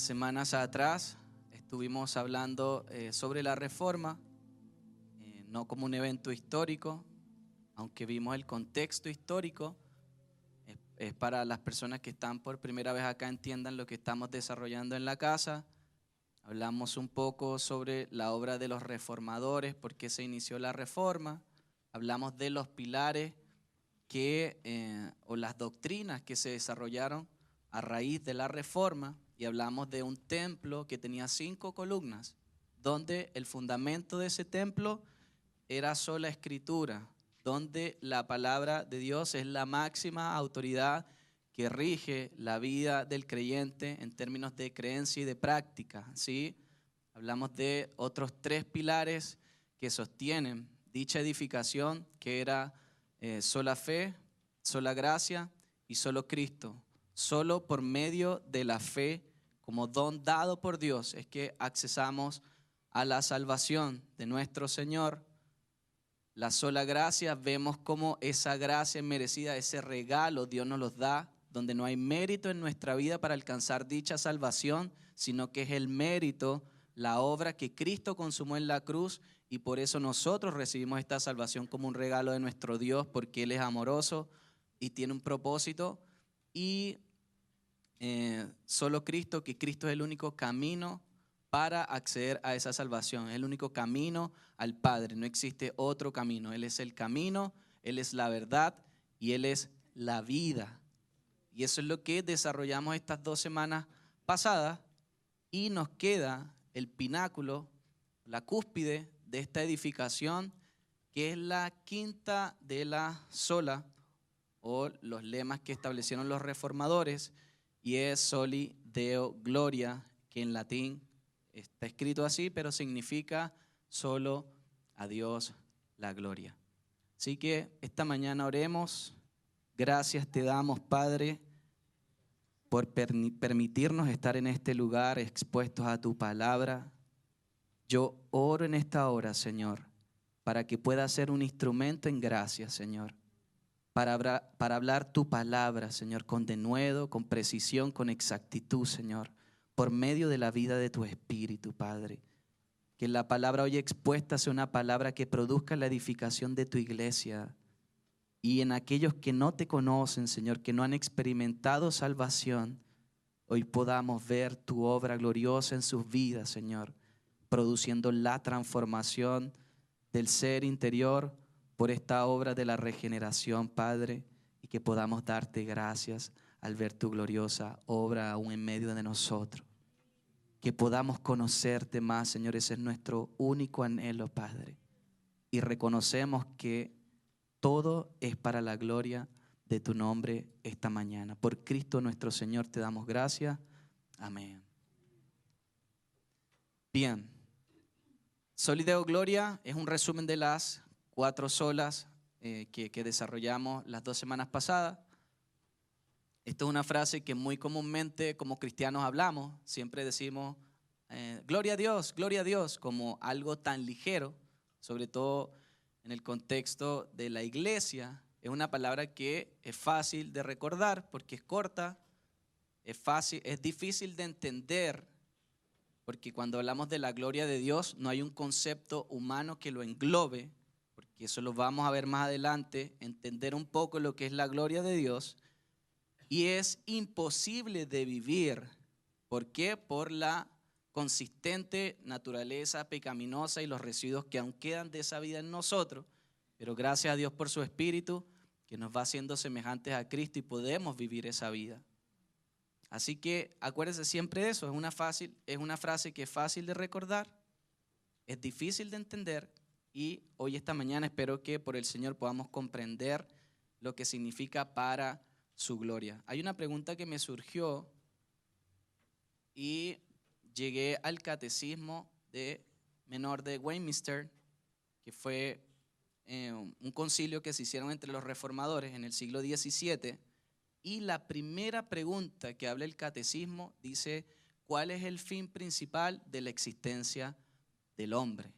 semanas atrás estuvimos hablando eh, sobre la reforma, eh, no como un evento histórico, aunque vimos el contexto histórico, es, para las personas que están por primera vez acá entiendan lo que estamos desarrollando en la casa. Hablamos un poco sobre la obra de los reformadores, por qué se inició la reforma. Hablamos de los pilares que, eh, o las doctrinas que se desarrollaron a raíz de la reforma y hablamos de un templo que tenía cinco columnas, donde el fundamento de ese templo era sola escritura, donde la palabra de Dios es la máxima autoridad que rige la vida del creyente en términos de creencia y de práctica. ¿sí? Hablamos de otros tres pilares que sostienen dicha edificación, que era eh, sola fe, sola gracia y solo Cristo. Solo por medio de la fe como don dado por Dios es que accesamos a la salvación de nuestro Señor. La sola gracia, vemos como esa gracia merecida, ese regalo Dios nos los da, donde no hay mérito en nuestra vida para alcanzar dicha salvación, sino que es el mérito, la obra que Cristo consumó en la cruz y por eso nosotros recibimos esta salvación como un regalo de nuestro Dios, porque Él es amoroso y tiene un propósito. Y eh, solo Cristo, que Cristo es el único camino para acceder a esa salvación, es el único camino al Padre, no existe otro camino, Él es el camino, Él es la verdad y Él es la vida. Y eso es lo que desarrollamos estas dos semanas pasadas y nos queda el pináculo, la cúspide de esta edificación, que es la quinta de la sola, o los lemas que establecieron los reformadores, y es soli deo gloria, que en latín está escrito así, pero significa solo a Dios la gloria. Así que esta mañana oremos. Gracias te damos, Padre, por permitirnos estar en este lugar expuestos a tu palabra. Yo oro en esta hora, Señor, para que pueda ser un instrumento en gracia, Señor para, hablar tu palabra, Señor, con denuedo, con precisión, con exactitud, Señor, por medio de la vida de tu Espíritu, Padre. Que la palabra hoy expuesta sea una palabra que produzca la edificación de tu iglesia. Y en aquellos que no te conocen, Señor, que no han experimentado salvación, hoy podamos ver tu obra gloriosa en sus vidas, Señor, produciendo la transformación del ser interior por esta obra de la regeneración, Padre, y que podamos darte gracias al ver tu gloriosa obra aún en medio de nosotros. Que podamos conocerte más, Señor, ese es nuestro único anhelo, Padre. Y reconocemos que todo es para la gloria de tu nombre esta mañana. Por Cristo nuestro Señor te damos gracias. Amén. Bien. Solideo Gloria es un resumen de las cuatro solas eh, que, desarrollamos las dos semanas pasadas. Esto es una frase que muy comúnmente como cristianos hablamos, siempre decimos, eh, gloria a Dios, gloria a Dios, como algo tan ligero, sobre todo en el contexto de la iglesia. Es una palabra que es fácil de recordar porque es corta, es fácil, es difícil de entender, porque cuando hablamos de la gloria de Dios no hay un concepto humano que lo englobe, y eso lo vamos a ver más adelante, entender un poco lo que es la gloria de Dios, y es imposible de vivir. ¿Por qué? Por la consistente naturaleza pecaminosa y los residuos que aún quedan de esa vida en nosotros, pero gracias a Dios por su Espíritu que nos va haciendo semejantes a Cristo y podemos vivir esa vida. Así que acuérdense siempre de eso, es una frase que es fácil de recordar, es difícil de entender, y hoy esta mañana espero que por el Señor podamos comprender lo que significa para su gloria. Hay una pregunta que me surgió y llegué al catecismo de menor de Westminster, que fue eh, un concilio que se hicieron entre los reformadores en el siglo XVII, y la primera pregunta que habla el catecismo dice, ¿cuál es el fin principal de la existencia del hombre?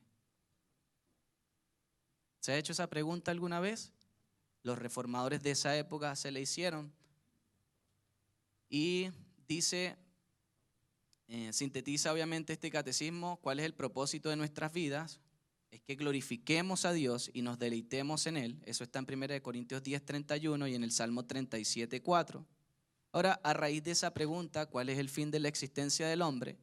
¿Se ha hecho esa pregunta alguna vez? Los reformadores de esa época se le hicieron. Y dice eh, sintetiza obviamente este catecismo, cuál es el propósito de nuestras vidas, es que glorifiquemos a Dios y nos deleitemos en Él. Eso está en 1 Corintios 10, 31 y en el Salmo 37, 4. Ahora, a raíz de esa pregunta, ¿cuál es el fin de la existencia del hombre?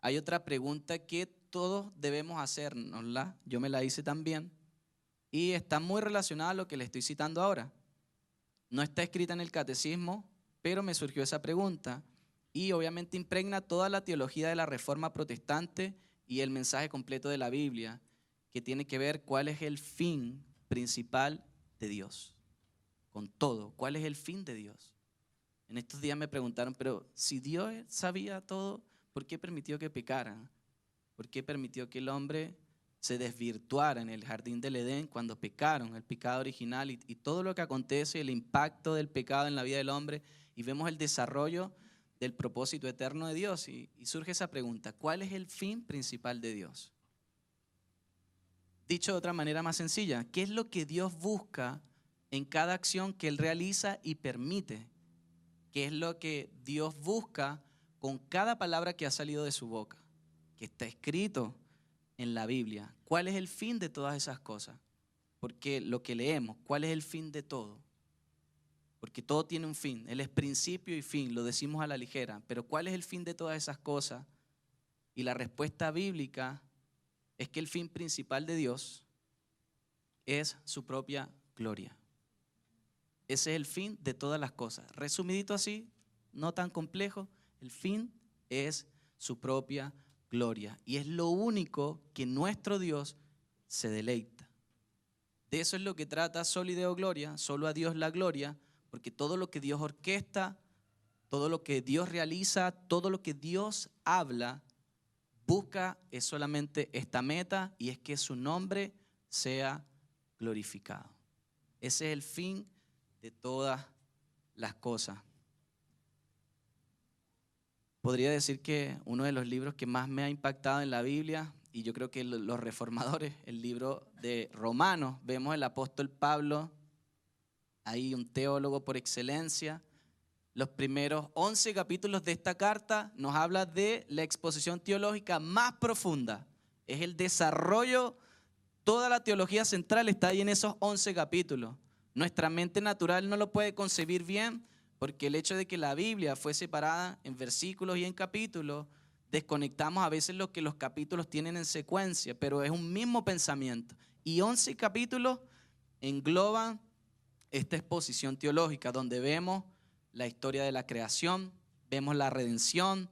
Hay otra pregunta que todos debemos hacernosla, yo me la hice también, y está muy relacionada a lo que le estoy citando ahora. No está escrita en el catecismo, pero me surgió esa pregunta y obviamente impregna toda la teología de la reforma protestante y el mensaje completo de la Biblia, que tiene que ver cuál es el fin principal de Dios. Con todo, cuál es el fin de Dios. En estos días me preguntaron, pero si Dios sabía todo, ¿por qué permitió que pecaran? ¿Por qué permitió que el hombre se desvirtuara en el jardín del Edén cuando pecaron, el pecado original y, todo lo que acontece, el impacto del pecado en la vida del hombre y vemos el desarrollo del propósito eterno de Dios y, y surge esa pregunta, ¿cuál es el fin principal de Dios? Dicho de otra manera más sencilla, ¿qué es lo que Dios busca en cada acción que Él realiza y permite? ¿Qué es lo que Dios busca con cada palabra que ha salido de su boca? Que está escrito en la Biblia. ¿Cuál es el fin de todas esas cosas? Porque lo que leemos, ¿cuál es el fin de todo? Porque todo tiene un fin. Él es principio y fin, lo decimos a la ligera. Pero ¿cuál es el fin de todas esas cosas? Y la respuesta bíblica es que el fin principal de Dios es su propia gloria. Ese es el fin de todas las cosas. Resumidito así, no tan complejo, el fin es su propia gloria gloria. Y es lo único que nuestro Dios se deleita. De eso es lo que trata Solideo Gloria, solo a Dios la gloria, porque todo lo que Dios orquesta, todo lo que Dios realiza, todo lo que Dios habla, busca es solamente esta meta y es que su nombre sea glorificado. Ese es el fin de todas las cosas podría decir que uno de los libros que más me ha impactado en la Biblia, y yo creo que los reformadores, el libro de Romanos, vemos el apóstol Pablo, ahí un teólogo por excelencia. Los primeros 11 capítulos de esta carta nos habla de la exposición teológica más profunda. Es el desarrollo, toda la teología central está ahí en esos 11 capítulos. Nuestra mente natural no lo puede concebir bien, porque el hecho de que la Biblia fue separada en versículos y en capítulos, desconectamos a veces lo que los capítulos tienen en secuencia, pero es un mismo pensamiento. Y 11 capítulos engloban esta exposición teológica, donde vemos la historia de la creación, vemos la redención,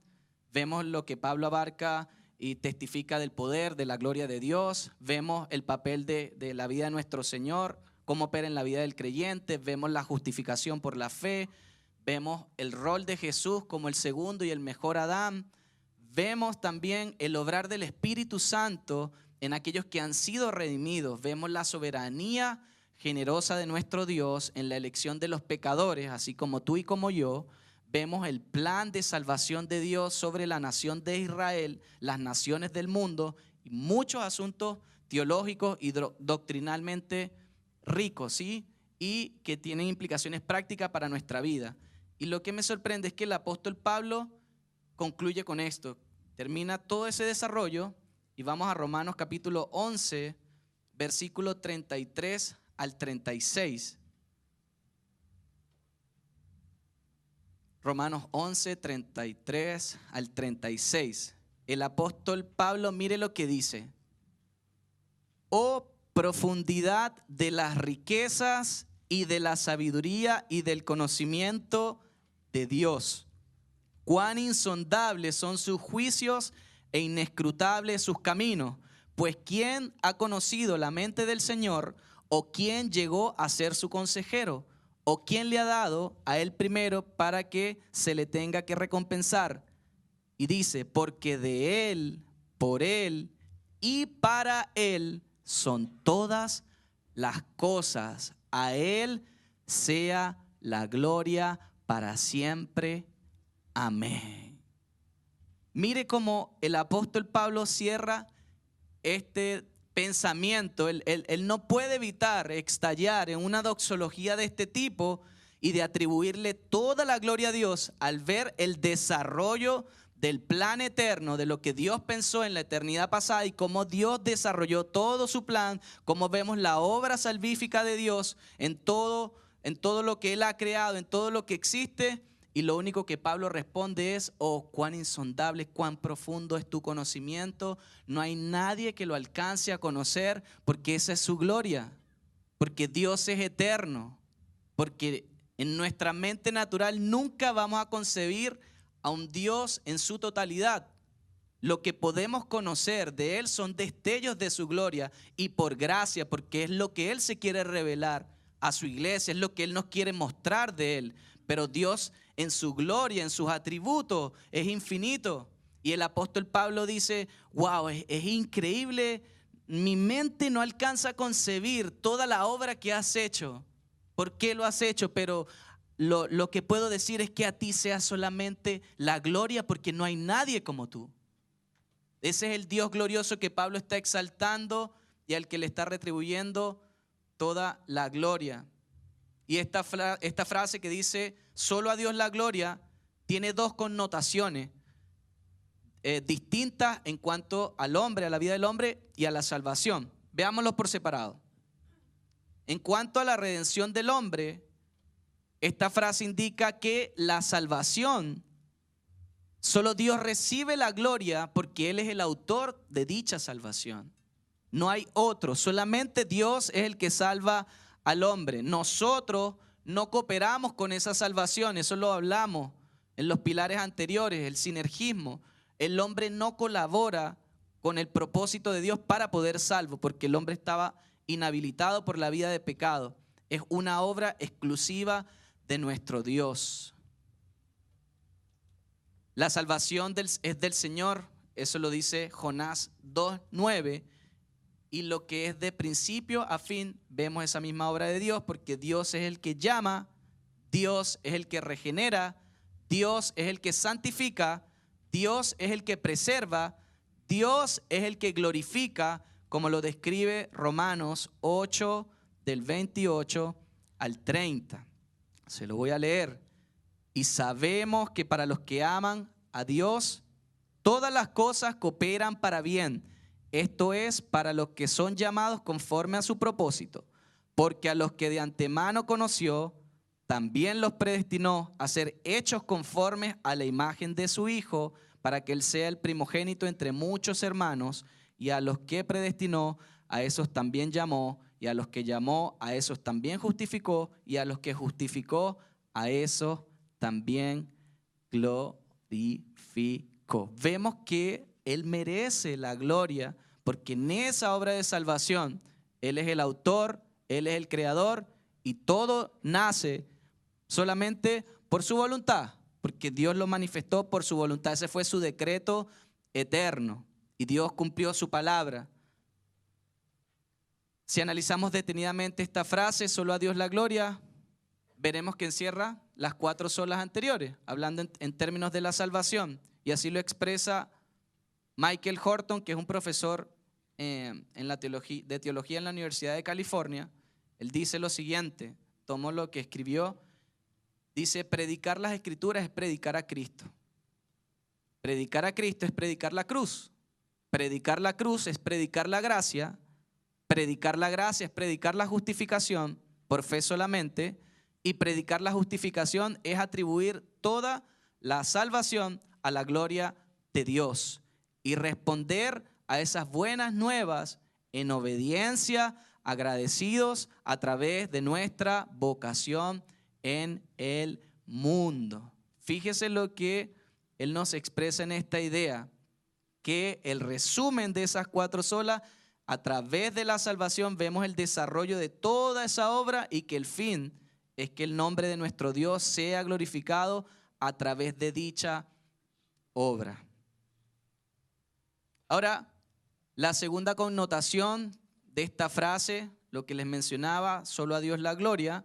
vemos lo que Pablo abarca y testifica del poder, de la gloria de Dios, vemos el papel de, la vida de nuestro Señor, cómo opera en la vida del creyente, vemos la justificación por la fe, Vemos el rol de Jesús como el segundo y el mejor Adán. Vemos también el obrar del Espíritu Santo en aquellos que han sido redimidos. Vemos la soberanía generosa de nuestro Dios en la elección de los pecadores, así como tú y como yo. Vemos el plan de salvación de Dios sobre la nación de Israel, las naciones del mundo y muchos asuntos teológicos y doctrinalmente ricos, ¿sí? Y que tienen implicaciones prácticas para nuestra vida. Y lo que me sorprende es que el apóstol Pablo concluye con esto. Termina todo ese desarrollo y vamos a Romanos capítulo 11, versículo 33 al 36. Romanos 11, 33 al 36. El apóstol Pablo, mire lo que dice. Oh profundidad de las riquezas y de la sabiduría y del conocimiento de Dios. Cuán insondables son sus juicios e inescrutables sus caminos. Pues ¿quién ha conocido la mente del Señor o quién llegó a ser su consejero? ¿O quién le ha dado a él primero para que se le tenga que recompensar? Y dice, porque de él, por él y para él son todas las cosas. A él sea la gloria para siempre. Amén. Mire cómo el apóstol Pablo cierra este pensamiento. Él, no puede evitar estallar en una doxología de este tipo y de atribuirle toda la gloria a Dios al ver el desarrollo del plan eterno, de lo que Dios pensó en la eternidad pasada y cómo Dios desarrolló todo su plan, cómo vemos la obra salvífica de Dios en todo, en todo lo que Él ha creado, en todo lo que existe. Y lo único que Pablo responde es, oh, cuán insondable, cuán profundo es tu conocimiento. No hay nadie que lo alcance a conocer porque esa es su gloria, porque Dios es eterno, porque en nuestra mente natural nunca vamos a concebir a un Dios en su totalidad. Lo que podemos conocer de Él son destellos de su gloria y por gracia, porque es lo que Él se quiere revelar a su iglesia, es lo que Él nos quiere mostrar de Él. Pero Dios en su gloria, en sus atributos, es infinito. Y el apóstol Pablo dice, wow, es, increíble, mi mente no alcanza a concebir toda la obra que has hecho. ¿Por qué lo has hecho? Pero lo, que puedo decir es que a ti sea solamente la gloria porque no hay nadie como tú. Ese es el Dios glorioso que Pablo está exaltando y al que le está retribuyendo toda la gloria. Y esta, esta frase que dice, solo a Dios la gloria, tiene dos connotaciones eh, distintas en cuanto al hombre, a la vida del hombre y a la salvación. Veámoslos por separado. En cuanto a la redención del hombre, esta frase indica que la salvación, solo Dios recibe la gloria porque Él es el autor de dicha salvación. No hay otro, solamente Dios es el que salva al hombre. Nosotros no cooperamos con esa salvación, eso lo hablamos en los pilares anteriores, el sinergismo. El hombre no colabora con el propósito de Dios para poder salvo, porque el hombre estaba inhabilitado por la vida de pecado. Es una obra exclusiva de nuestro Dios. La salvación es del Señor, eso lo dice Jonás 2.9, y lo que es de principio a fin, vemos esa misma obra de Dios, porque Dios es el que llama, Dios es el que regenera, Dios es el que santifica, Dios es el que preserva, Dios es el que glorifica, como lo describe Romanos 8 del 28 al 30. Se lo voy a leer. Y sabemos que para los que aman a Dios, todas las cosas cooperan para bien. Esto es para los que son llamados conforme a su propósito. Porque a los que de antemano conoció, también los predestinó a ser hechos conformes a la imagen de su Hijo, para que Él sea el primogénito entre muchos hermanos. Y a los que predestinó, a esos también llamó y a los que llamó, a esos también justificó, y a los que justificó, a esos también glorificó. Vemos que Él merece la gloria, porque en esa obra de salvación, Él es el autor, Él es el creador, y todo nace solamente por su voluntad, porque Dios lo manifestó por su voluntad. Ese fue su decreto eterno, y Dios cumplió su palabra. Si analizamos detenidamente esta frase, solo a Dios la gloria, veremos que encierra las cuatro solas anteriores, hablando en, términos de la salvación. Y así lo expresa Michael Horton, que es un profesor eh, en la teología, de teología en la Universidad de California. Él dice lo siguiente, tomó lo que escribió, dice, predicar las escrituras es predicar a Cristo. Predicar a Cristo es predicar la cruz. Predicar la cruz es predicar la gracia Predicar la gracia es predicar la justificación por fe solamente y predicar la justificación es atribuir toda la salvación a la gloria de Dios y responder a esas buenas nuevas en obediencia, agradecidos a través de nuestra vocación en el mundo. Fíjese lo que Él nos expresa en esta idea, que el resumen de esas cuatro solas a través de la salvación vemos el desarrollo de toda esa obra y que el fin es que el nombre de nuestro Dios sea glorificado a través de dicha obra. Ahora, la segunda connotación de esta frase, lo que les mencionaba, solo a Dios la gloria,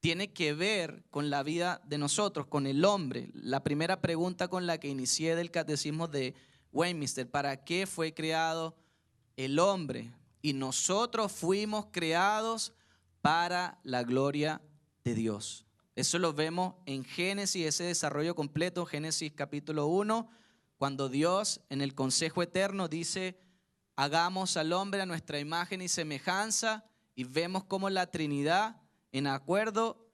tiene que ver con la vida de nosotros, con el hombre. La primera pregunta con la que inicié del catecismo de Westminster, ¿para qué fue creado el hombre y nosotros fuimos creados para la gloria de Dios. Eso lo vemos en Génesis, ese desarrollo completo, Génesis capítulo 1, cuando Dios en el consejo eterno dice, hagamos al hombre a nuestra imagen y semejanza, y vemos cómo la Trinidad, en acuerdo,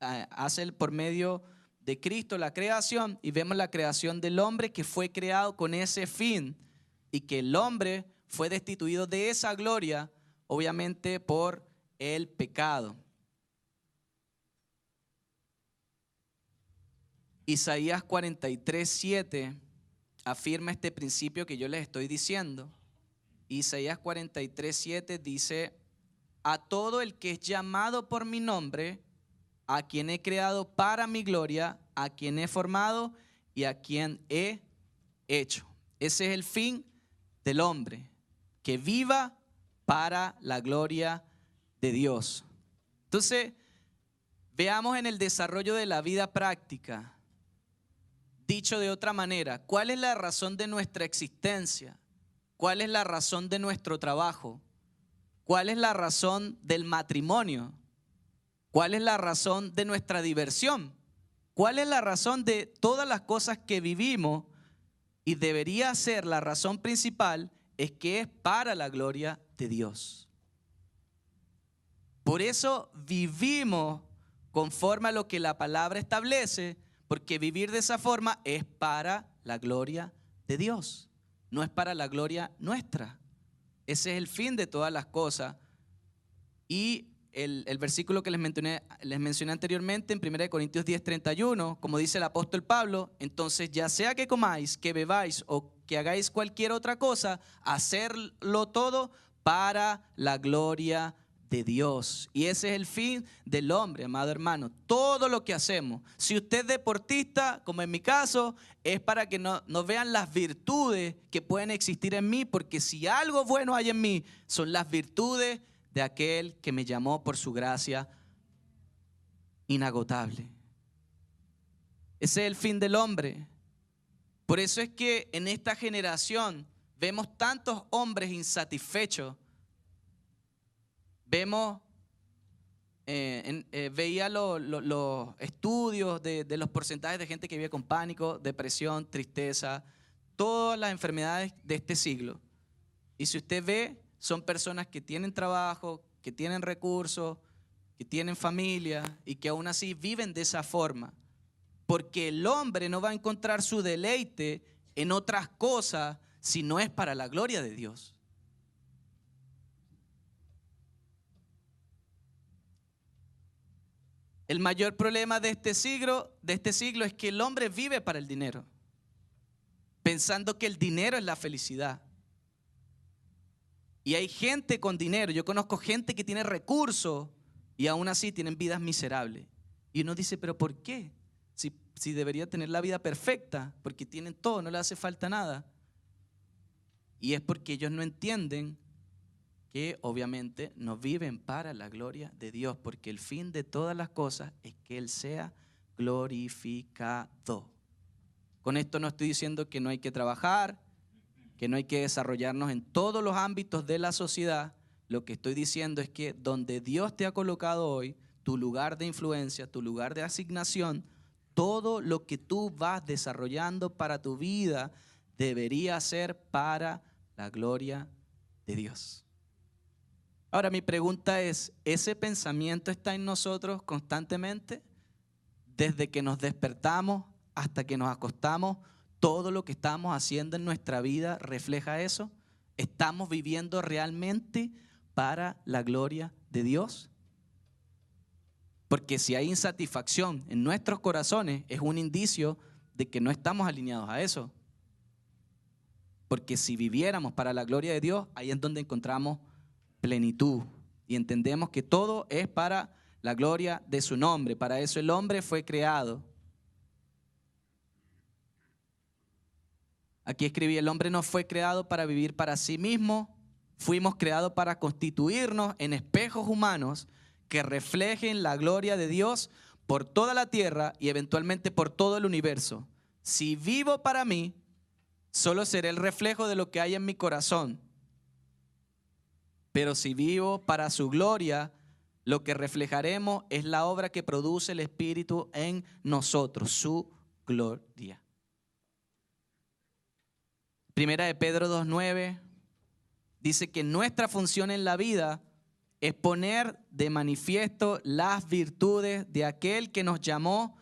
eh, hace por medio de Cristo la creación, y vemos la creación del hombre que fue creado con ese fin, y que el hombre fue destituido de esa gloria, obviamente por el pecado. Isaías 43, 7 afirma este principio que yo les estoy diciendo. Isaías 43, 7 dice, a todo el que es llamado por mi nombre, a quien he creado para mi gloria, a quien he formado y a quien he hecho. Ese es el fin del hombre, que viva para la gloria de Dios. Entonces, veamos en el desarrollo de la vida práctica Dicho de otra manera, ¿cuál es la razón de nuestra existencia? ¿Cuál es la razón de nuestro trabajo? ¿Cuál es la razón del matrimonio? ¿Cuál es la razón de nuestra diversión? ¿Cuál es la razón de todas las cosas que vivimos? Y debería ser la razón principal, es que es para la gloria de Dios. Por eso vivimos conforme a lo que la palabra establece, porque vivir de esa forma es para la gloria de Dios, no es para la gloria nuestra. Ese es el fin de todas las cosas. Y el, versículo que les mencioné, les mencioné anteriormente en 1 Corintios 10, 31, como dice el apóstol Pablo, entonces ya sea que comáis, que bebáis o que hagáis cualquier otra cosa, hacerlo todo para la gloria de Dios. Y ese es el fin del hombre, amado hermano. Todo lo que hacemos, si usted es deportista, como en mi caso, es para que no, no vean las virtudes que pueden existir en mí, porque si algo bueno hay en mí, son las virtudes de aquel que me llamó por su gracia inagotable. Ese es el fin del hombre. Por eso es que en esta generación vemos tantos hombres insatisfechos Vemos, eh, eh, veía los estudios de, de los porcentajes de gente que vive con pánico, depresión, tristeza, todas las enfermedades de este siglo. Y si usted ve, son personas que tienen trabajo, que tienen recursos, que tienen familia y que aún así viven de esa forma. Porque el hombre no va a encontrar su deleite en otras cosas si no es para la gloria de Dios. El mayor problema de este siglo, de este siglo es que el hombre vive para el dinero, pensando que el dinero es la felicidad. Y hay gente con dinero, yo conozco gente que tiene recursos y aún así tienen vidas miserables. Y uno dice, pero ¿por qué? Si, si debería tener la vida perfecta, porque tienen todo, no le hace falta nada. Y es porque ellos no entienden que obviamente no viven para la gloria de Dios, porque el fin de todas las cosas es que Él sea glorificado. Con esto no estoy diciendo que no hay que trabajar, que no hay que desarrollarnos en todos los ámbitos de la sociedad. Lo que estoy diciendo es que donde Dios te ha colocado hoy, tu lugar de influencia, tu lugar de asignación, todo lo que tú vas desarrollando para tu vida debería ser para la gloria de Dios. Ahora mi pregunta es, ¿ese pensamiento está en nosotros constantemente? Desde que nos despertamos hasta que nos acostamos, todo lo que estamos haciendo en nuestra vida refleja eso. ¿Estamos viviendo realmente para la gloria de Dios? Porque si hay insatisfacción en nuestros corazones, es un indicio de que no estamos alineados a eso. Porque si viviéramos para la gloria de Dios, ahí es donde encontramos plenitud. Y entendemos que todo es para la gloria de su nombre. Para eso el hombre fue creado. Aquí escribí, el hombre no fue creado para vivir para sí mismo, fuimos creados para constituirnos en espejos humanos que reflejen la gloria de Dios por toda la tierra y eventualmente por todo el universo. Si vivo para mí, solo seré el reflejo de lo que hay en mi corazón pero si vivo para su gloria, lo que reflejaremos es la obra que produce el Espíritu en nosotros, su gloria. Primera de Pedro 2.9 dice que nuestra función en la vida es poner de manifiesto las virtudes de aquel que nos llamó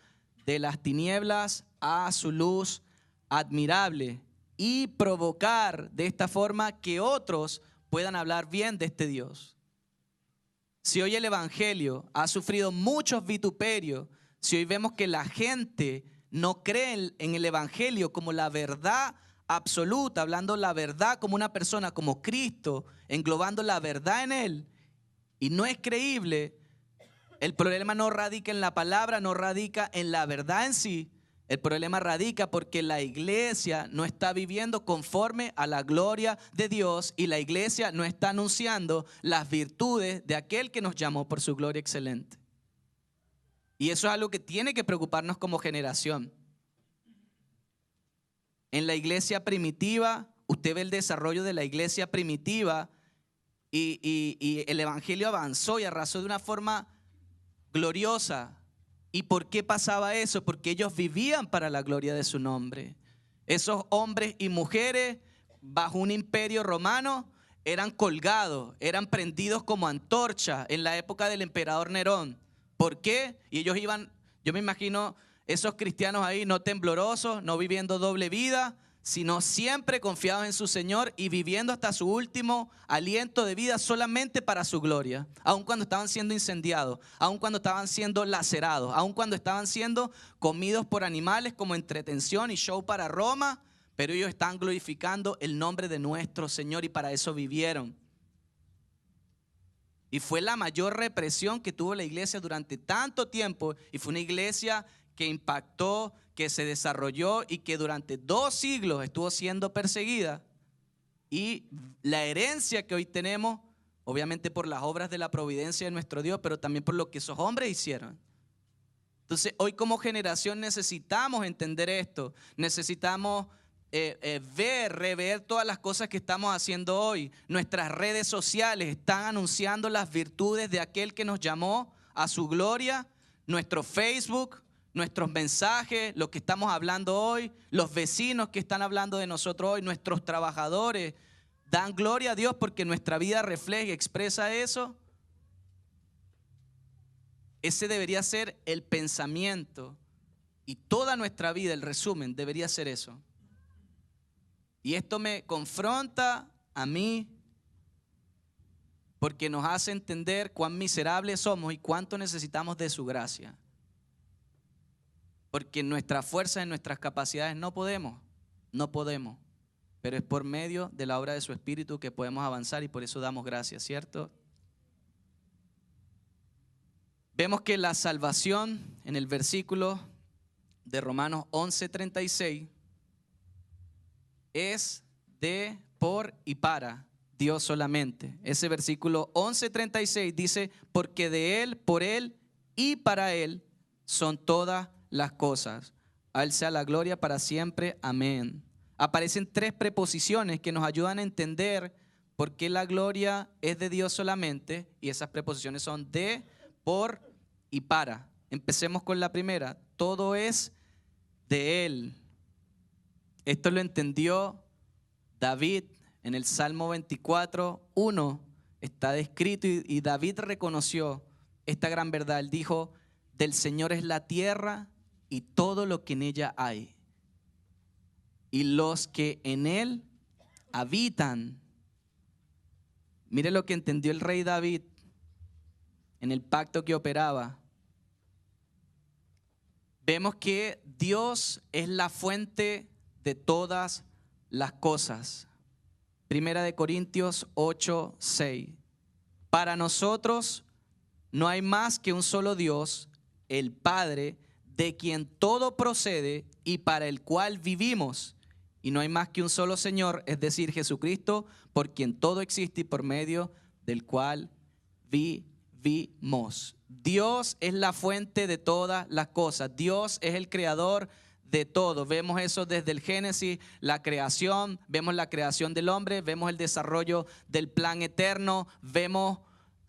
de las tinieblas a su luz admirable y provocar de esta forma que otros puedan hablar bien de este Dios. Si hoy el Evangelio ha sufrido muchos vituperios, si hoy vemos que la gente no cree en el Evangelio como la verdad absoluta, hablando la verdad como una persona, como Cristo, englobando la verdad en Él, y no es creíble, el problema no radica en la palabra, no radica en la verdad en sí, el problema radica porque la iglesia no está viviendo conforme a la gloria de Dios y la iglesia no está anunciando las virtudes de aquel que nos llamó por su gloria excelente. Y eso es algo que tiene que preocuparnos como generación. En la iglesia primitiva, usted ve el desarrollo de la iglesia primitiva y, el Evangelio avanzó y arrasó de una forma gloriosa ¿Y por qué pasaba eso? Porque ellos vivían para la gloria de su nombre. Esos hombres y mujeres bajo un imperio romano eran colgados, eran prendidos como antorcha en la época del emperador Nerón. ¿Por qué? Y ellos iban, yo me imagino esos cristianos ahí no temblorosos, no viviendo doble vida, sino siempre confiados en su Señor y viviendo hasta su último aliento de vida solamente para su gloria, aun cuando estaban siendo incendiados, aun cuando estaban siendo lacerados, aun cuando estaban siendo comidos por animales como entretención y show para Roma, pero ellos están glorificando el nombre de nuestro Señor y para eso vivieron. Y fue la mayor represión que tuvo la iglesia durante tanto tiempo y fue una iglesia que impactó, que se desarrolló y que durante dos siglos estuvo siendo perseguida. Y la herencia que hoy tenemos, obviamente por las obras de la providencia de nuestro Dios, pero también por lo que esos hombres hicieron. Entonces, hoy como generación necesitamos entender esto, necesitamos eh, eh, ver, rever todas las cosas que estamos haciendo hoy. Nuestras redes sociales están anunciando las virtudes de aquel que nos llamó a su gloria. Nuestro Facebook, nuestros mensajes, lo que estamos hablando hoy, los vecinos que están hablando de nosotros hoy, nuestros trabajadores, dan gloria a Dios porque nuestra vida refleja y expresa eso. Ese debería ser el pensamiento y toda nuestra vida, el resumen, debería ser eso. Y esto me confronta a mí porque nos hace entender cuán miserables somos y cuánto necesitamos de su gracia. Porque en nuestra fuerza, en nuestras capacidades no podemos, no podemos. Pero es por medio de la obra de su Espíritu que podemos avanzar y por eso damos gracias, ¿cierto? Vemos que la salvación en el versículo de Romanos 11:36 es de, por y para Dios solamente. Ese versículo 11:36 dice, porque de Él, por Él y para Él son todas las cosas. A Él sea la gloria para siempre. Amén. Aparecen tres preposiciones que nos ayudan a entender por qué la gloria es de Dios solamente. Y esas preposiciones son de, por y para. Empecemos con la primera. Todo es de Él. Esto lo entendió David en el Salmo 24, 1. Está descrito y, David reconoció esta gran verdad. Él dijo, del Señor es la tierra y todo lo que en ella hay. Y los que en él habitan. Mire lo que entendió el rey David en el pacto que operaba. Vemos que Dios es la fuente de todas las cosas. Primera de Corintios 8, 6. Para nosotros no hay más que un solo Dios, el Padre, de quien todo procede y para el cual vivimos. Y no hay más que un solo Señor, es decir, Jesucristo, por quien todo existe y por medio del cual vivimos. Dios es la fuente de todas las cosas. Dios es el creador de todo. Vemos eso desde el Génesis, la creación, vemos la creación del hombre, vemos el desarrollo del plan eterno, vemos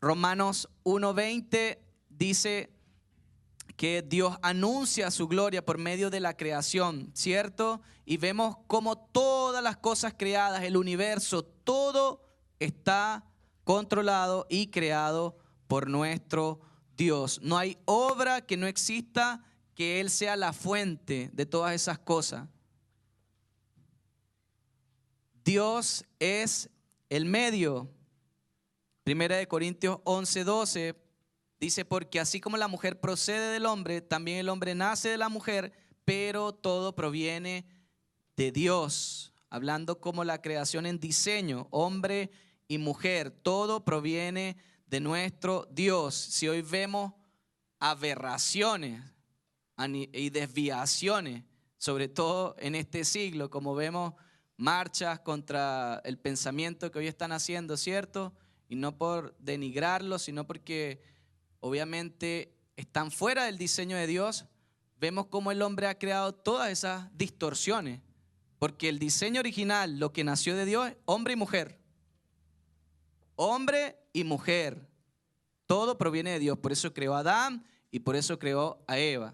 Romanos 1.20 dice que Dios anuncia su gloria por medio de la creación, ¿cierto? Y vemos como todas las cosas creadas, el universo, todo está controlado y creado por nuestro Dios. No hay obra que no exista que Él sea la fuente de todas esas cosas. Dios es el medio. Primera de Corintios 11, 12 dice, porque así como la mujer procede del hombre, también el hombre nace de la mujer, pero todo proviene de Dios. Hablando como la creación en diseño, hombre y mujer, todo proviene de nuestro Dios. Si hoy vemos aberraciones y desviaciones, sobre todo en este siglo, como vemos marchas contra el pensamiento que hoy están haciendo, ¿cierto? Y no por denigrarlo, sino porque obviamente están fuera del diseño de Dios, vemos cómo el hombre ha creado todas esas distorsiones. Porque el diseño original, lo que nació de Dios, hombre y mujer. Hombre y mujer. Todo proviene de Dios. Por eso creó a Adán y por eso creó a Eva.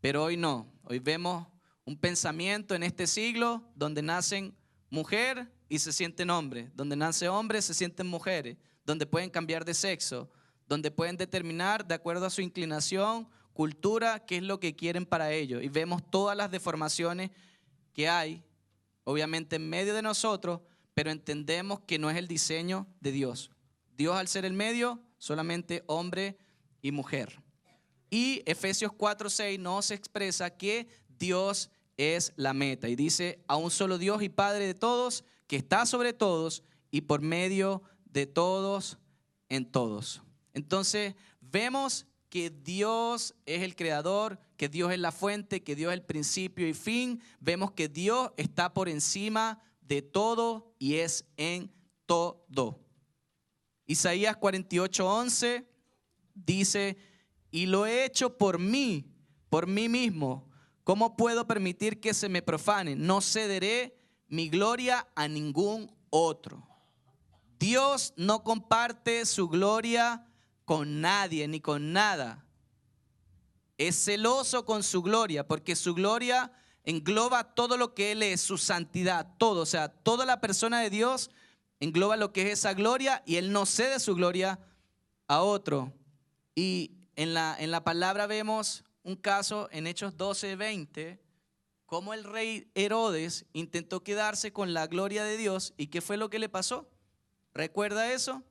Pero hoy no. Hoy vemos un pensamiento en este siglo donde nacen mujer y se sienten hombres, donde nace hombre se sienten mujeres, donde pueden cambiar de sexo, donde pueden determinar de acuerdo a su inclinación, cultura, qué es lo que quieren para ellos. Y vemos todas las deformaciones que hay, obviamente en medio de nosotros, pero entendemos que no es el diseño de Dios. Dios al ser el medio, solamente hombre y mujer. Y Efesios 4:6 nos expresa que Dios es la meta. Y dice, a un solo Dios y Padre de todos, que está sobre todos y por medio de todos en todos. Entonces, vemos que Dios es el creador, que Dios es la fuente, que Dios es el principio y fin. Vemos que Dios está por encima de todo y es en todo. Isaías 48:11 dice, y lo he hecho por mí, por mí mismo ¿Cómo puedo permitir que se me profane? No cederé mi gloria a ningún otro. Dios no comparte su gloria con nadie ni con nada. Es celoso con su gloria porque su gloria engloba todo lo que Él es, su santidad, todo. O sea, toda la persona de Dios engloba lo que es esa gloria y Él no cede su gloria a otro. Y en la, en la palabra vemos un caso en Hechos 12, 20, cómo el rey Herodes intentó quedarse con la gloria de Dios y qué fue lo que le pasó. ¿Recuerda eso?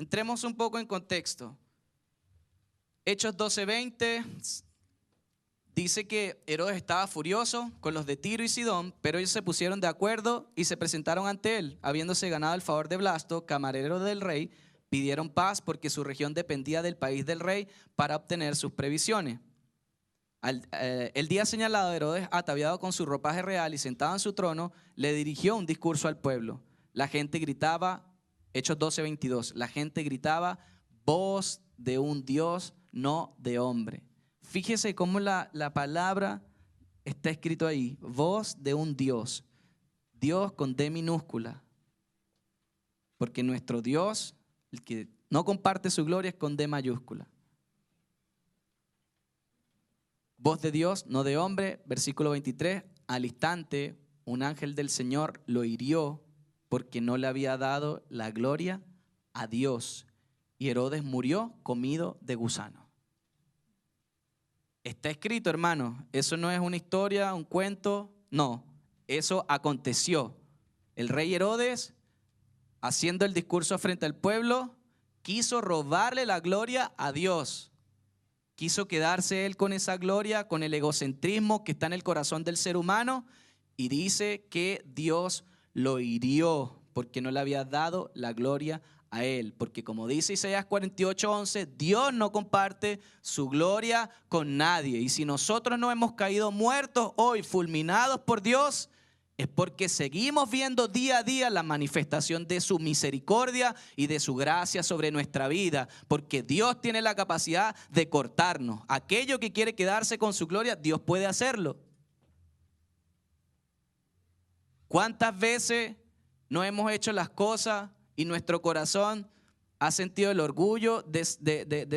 Entremos un poco en contexto. Hechos 12, 20 dice que Herodes estaba furioso con los de Tiro y Sidón, pero ellos se pusieron de acuerdo y se presentaron ante él, habiéndose ganado el favor de Blasto, camarero del rey, pidieron paz porque su región dependía del país del rey para obtener sus previsiones. Eh, el día señalado, Herodes, ataviado con su ropaje real y sentado en su trono, le dirigió un discurso al pueblo. La gente gritaba, Hechos 12, 22, la gente gritaba, voz de un Dios, no de hombre. Fíjese cómo la, la palabra está escrito ahí, voz de un Dios, Dios con D minúscula, porque nuestro Dios, el que no comparte su gloria, es con D mayúscula. Voz de Dios, no de hombre. Versículo 23. Al instante, un ángel del Señor lo hirió porque no le había dado la gloria a Dios. Y Herodes murió comido de gusano. Está escrito, hermano. Eso no es una historia, un cuento. No, eso aconteció. El rey Herodes, haciendo el discurso frente al pueblo, quiso robarle la gloria a Dios. Quiso quedarse él con esa gloria, con el egocentrismo que está en el corazón del ser humano y dice que Dios lo hirió porque no le había dado la gloria a él. Porque como dice Isaías 48:11, Dios no comparte su gloria con nadie. Y si nosotros no hemos caído muertos hoy, fulminados por Dios, es porque seguimos viendo día a día la manifestación de su misericordia y de su gracia sobre nuestra vida, porque Dios tiene la capacidad de cortarnos. Aquello que quiere quedarse con su gloria, Dios puede hacerlo. ¿Cuántas veces no hemos hecho las cosas y nuestro corazón ha sentido el orgullo de,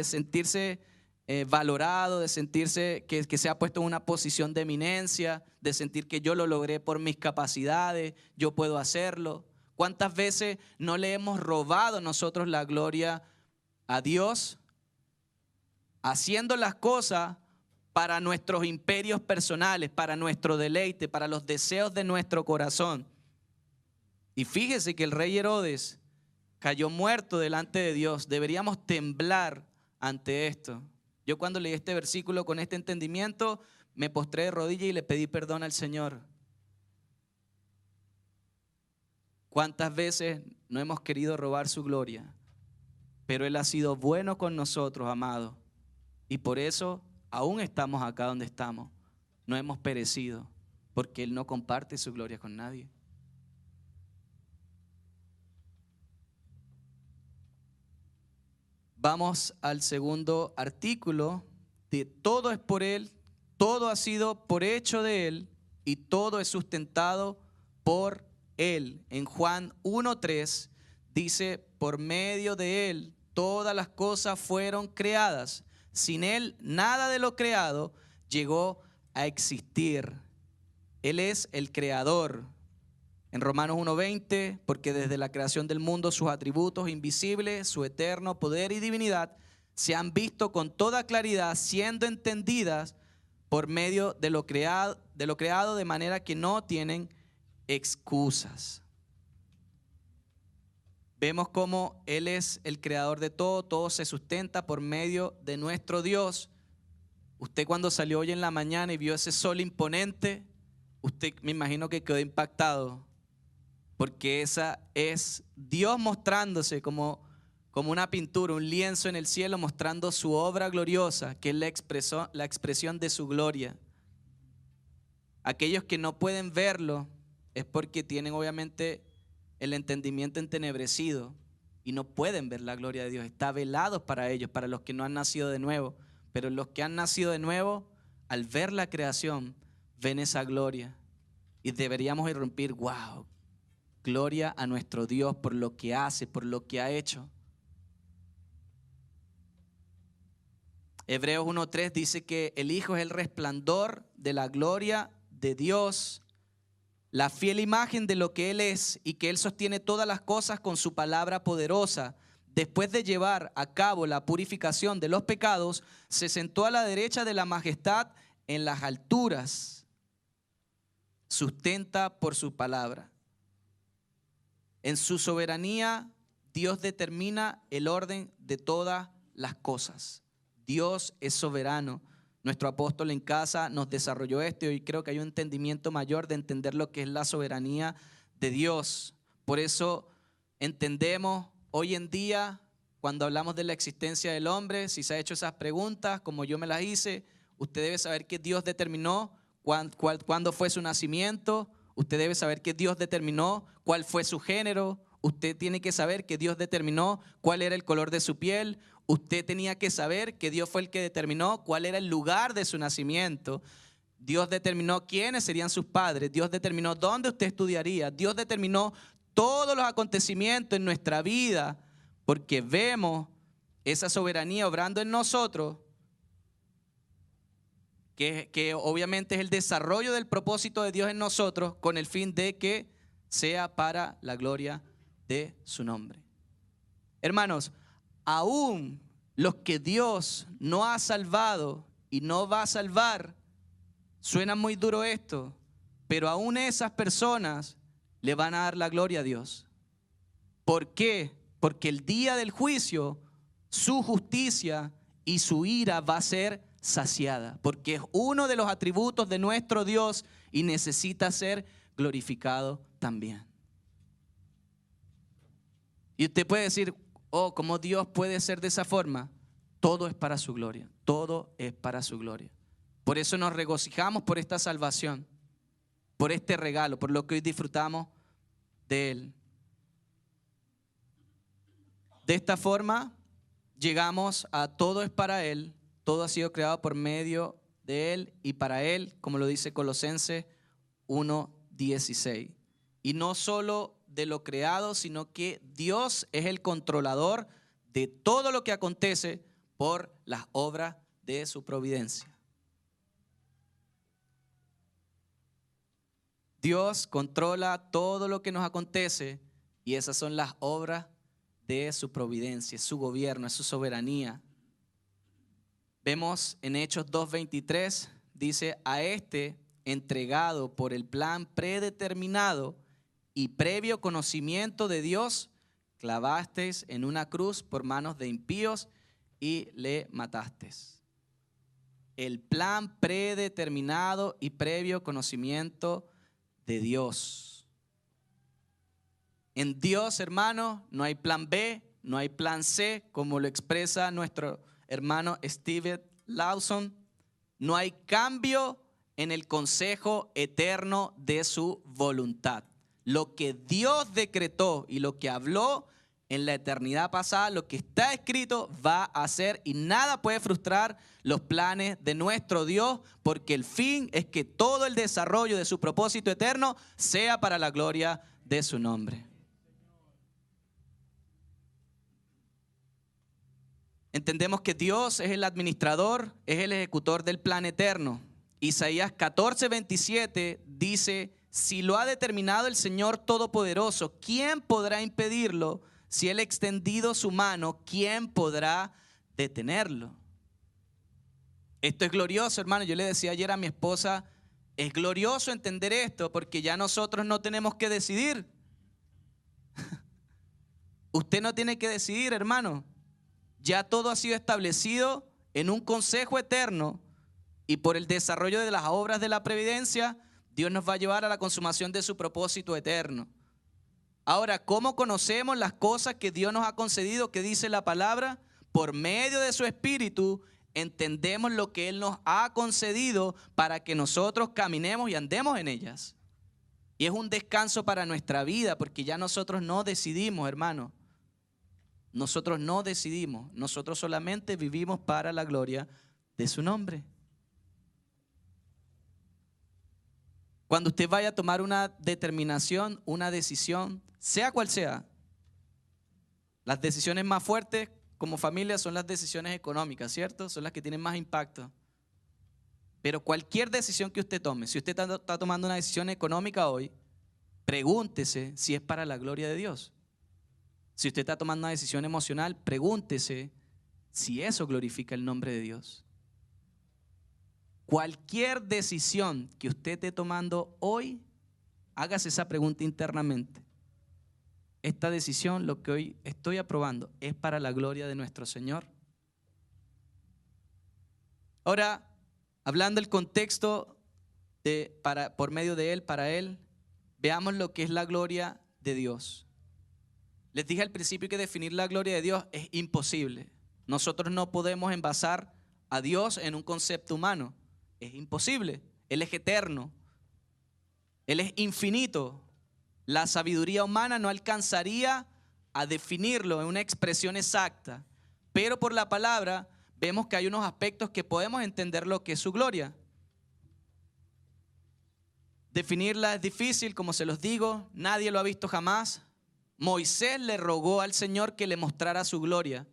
sentirse eh, valorado, de sentirse que, que se ha puesto en una posición de eminencia, de sentir que yo lo logré por mis capacidades, yo puedo hacerlo. ¿Cuántas veces no le hemos robado nosotros la gloria a Dios haciendo las cosas para nuestros imperios personales, para nuestro deleite, para los deseos de nuestro corazón? Y fíjese que el rey Herodes cayó muerto delante de Dios. Deberíamos temblar ante esto. Yo cuando leí este versículo con este entendimiento, me postré de rodillas y le pedí perdón al Señor. ¿Cuántas veces no hemos querido robar su gloria? Pero Él ha sido bueno con nosotros, amado. Y por eso aún estamos acá donde estamos. No hemos perecido, porque Él no comparte su gloria con nadie. Vamos al segundo artículo de todo es por Él, todo ha sido por hecho de Él y todo es sustentado por Él. En Juan 1.3 dice, por medio de Él todas las cosas fueron creadas. Sin Él nada de lo creado llegó a existir. Él es el creador. En Romanos 1.20, porque desde la creación del mundo sus atributos invisibles, su eterno poder y divinidad se han visto con toda claridad, siendo entendidas por medio de lo creado de, lo creado, de manera que no tienen excusas. Vemos cómo Él es el creador de todo, todo se sustenta por medio de nuestro Dios. Usted cuando salió hoy en la mañana y vio ese sol imponente, usted me imagino que quedó impactado porque esa es Dios mostrándose como, como una pintura, un lienzo en el cielo mostrando su obra gloriosa, que es la, la expresión de su gloria. Aquellos que no pueden verlo es porque tienen obviamente el entendimiento entenebrecido y no pueden ver la gloria de Dios. Está velado para ellos, para los que no han nacido de nuevo. Pero los que han nacido de nuevo, al ver la creación, ven esa gloria. Y deberíamos irrumpir, wow, Gloria a nuestro Dios por lo que hace, por lo que ha hecho. Hebreos 1.3 dice que el Hijo es el resplandor de la gloria de Dios, la fiel imagen de lo que Él es y que Él sostiene todas las cosas con su palabra poderosa. Después de llevar a cabo la purificación de los pecados, se sentó a la derecha de la majestad en las alturas. Sustenta por su palabra. En su soberanía, Dios determina el orden de todas las cosas. Dios es soberano. Nuestro apóstol en casa nos desarrolló esto y creo que hay un entendimiento mayor de entender lo que es la soberanía de Dios. Por eso entendemos hoy en día, cuando hablamos de la existencia del hombre, si se ha hecho esas preguntas, como yo me las hice, usted debe saber que Dios determinó cuándo fue su nacimiento, Usted debe saber que Dios determinó cuál fue su género. Usted tiene que saber que Dios determinó cuál era el color de su piel. Usted tenía que saber que Dios fue el que determinó cuál era el lugar de su nacimiento. Dios determinó quiénes serían sus padres. Dios determinó dónde usted estudiaría. Dios determinó todos los acontecimientos en nuestra vida porque vemos esa soberanía obrando en nosotros que, obviamente es el desarrollo del propósito de Dios en nosotros con el fin de que sea para la gloria de su nombre. Hermanos, aún los que Dios no ha salvado y no va a salvar, suena muy duro esto, pero aún esas personas le van a dar la gloria a Dios. ¿Por qué? Porque el día del juicio, su justicia y su ira va a ser saciada, porque es uno de los atributos de nuestro Dios y necesita ser glorificado también. Y usted puede decir, oh, ¿cómo Dios puede ser de esa forma? Todo es para su gloria, todo es para su gloria. Por eso nos regocijamos por esta salvación, por este regalo, por lo que hoy disfrutamos de Él. De esta forma llegamos a todo es para Él todo ha sido creado por medio de Él y para Él, como lo dice Colosenses 1.16. Y no solo de lo creado, sino que Dios es el controlador de todo lo que acontece por las obras de su providencia. Dios controla todo lo que nos acontece y esas son las obras de su providencia, su gobierno, su soberanía. Vemos en Hechos 2.23, dice, a este entregado por el plan predeterminado y previo conocimiento de Dios, clavasteis en una cruz por manos de impíos y le matasteis. El plan predeterminado y previo conocimiento de Dios. En Dios, hermano, no hay plan B, no hay plan C, como lo expresa nuestro hermano Steven Lawson. No hay cambio en el consejo eterno de su voluntad. Lo que Dios decretó y lo que habló en la eternidad pasada, lo que está escrito va a ser y nada puede frustrar los planes de nuestro Dios, porque el fin es que todo el desarrollo de su propósito eterno sea para la gloria de su nombre. Entendemos que Dios es el administrador, es el ejecutor del plan eterno. Isaías 14, 27 dice, si lo ha determinado el Señor Todopoderoso, ¿quién podrá impedirlo? Si Él ha extendido su mano, ¿quién podrá detenerlo? Esto es glorioso, hermano. Yo le decía ayer a mi esposa, es glorioso entender esto porque ya nosotros no tenemos que decidir. Usted no tiene que decidir, hermano. Ya todo ha sido establecido en un consejo eterno y por el desarrollo de las obras de la previdencia, Dios nos va a llevar a la consumación de su propósito eterno. Ahora, ¿cómo conocemos las cosas que Dios nos ha concedido, que dice la palabra? Por medio de su Espíritu entendemos lo que Él nos ha concedido para que nosotros caminemos y andemos en ellas. Y es un descanso para nuestra vida, porque ya nosotros no decidimos, hermano. Nosotros no decidimos, nosotros solamente vivimos para la gloria de su nombre. Cuando usted vaya a tomar una determinación, una decisión, sea cual sea, las decisiones más fuertes como familia son las decisiones económicas, ¿cierto? Son las que tienen más impacto. Pero cualquier decisión que usted tome, si usted está tomando una decisión económica hoy, pregúntese si es para la gloria de Dios. Si usted está tomando una decisión emocional, pregúntese si eso glorifica el nombre de Dios. Cualquier decisión que usted esté tomando hoy, hágase esa pregunta internamente. Esta decisión, lo que hoy estoy aprobando, es para la gloria de nuestro Señor. Ahora, hablando del contexto de, para, por medio de Él, para Él, veamos lo que es la gloria de Dios. Les dije al principio que definir la gloria de Dios es imposible. Nosotros no podemos envasar a Dios en un concepto humano. Es imposible. Él es eterno. Él es infinito. La sabiduría humana no alcanzaría a definirlo en una expresión exacta. Pero por la palabra vemos que hay unos aspectos que podemos entender lo que es su gloria. Definirla es difícil, como se los digo, nadie lo ha visto jamás. Moisés le rogó al Señor que le mostrara su gloria.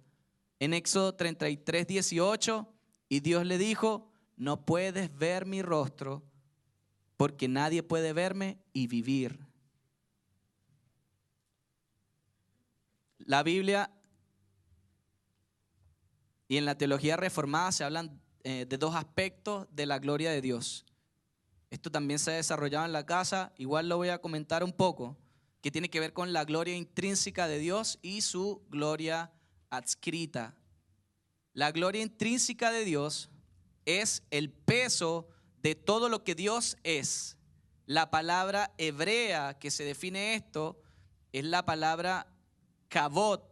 En Éxodo 33, 18, y Dios le dijo, no puedes ver mi rostro porque nadie puede verme y vivir. La Biblia y en la teología reformada se hablan eh, de dos aspectos de la gloria de Dios. Esto también se ha desarrollado en la casa, igual lo voy a comentar un poco que tiene que ver con la gloria intrínseca de Dios y su gloria adscrita. La gloria intrínseca de Dios es el peso de todo lo que Dios es. La palabra hebrea que se define esto es la palabra kabot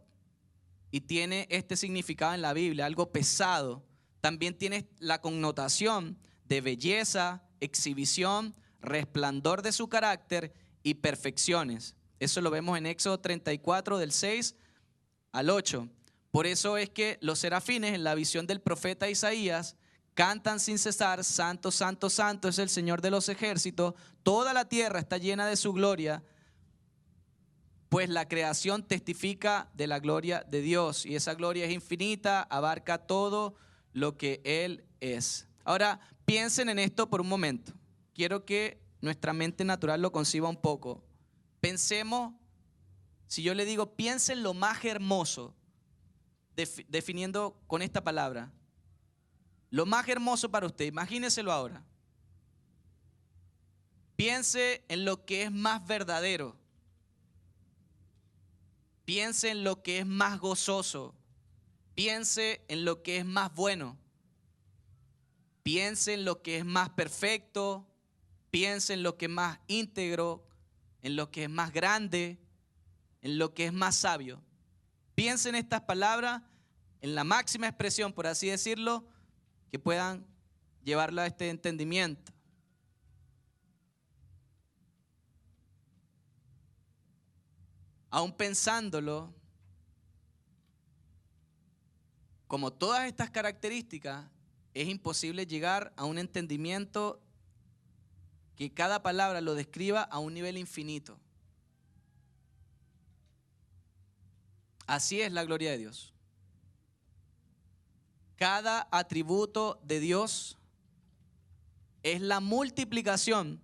y tiene este significado en la Biblia, algo pesado. También tiene la connotación de belleza, exhibición, resplandor de su carácter y perfecciones. Eso lo vemos en Éxodo 34 del 6 al 8. Por eso es que los serafines en la visión del profeta Isaías cantan sin cesar, Santo, Santo, Santo es el Señor de los ejércitos, toda la tierra está llena de su gloria. pues la creación testifica de la gloria de Dios y esa gloria es infinita, abarca todo lo que Él es. Ahora, piensen en esto por un momento. Quiero que nuestra mente natural lo conciba un poco. Pensemos, si yo le digo, piensen lo más hermoso, definiendo con esta palabra, lo más hermoso para usted, imagíneselo ahora. Piense en lo que es más verdadero. Piense en lo que es más gozoso. Piense en lo que es más bueno. Piense en lo que es más perfecto. Piense en lo que es más íntegro, en lo que es más grande, en lo que es más sabio. Piense en estas palabras, en la máxima expresión, por así decirlo, que puedan llevarla a este entendimiento. Aún pensándolo, como todas estas características, es imposible llegar a un entendimiento que cada palabra lo describa a un nivel infinito. Así es la gloria de Dios. Cada atributo de Dios es la multiplicación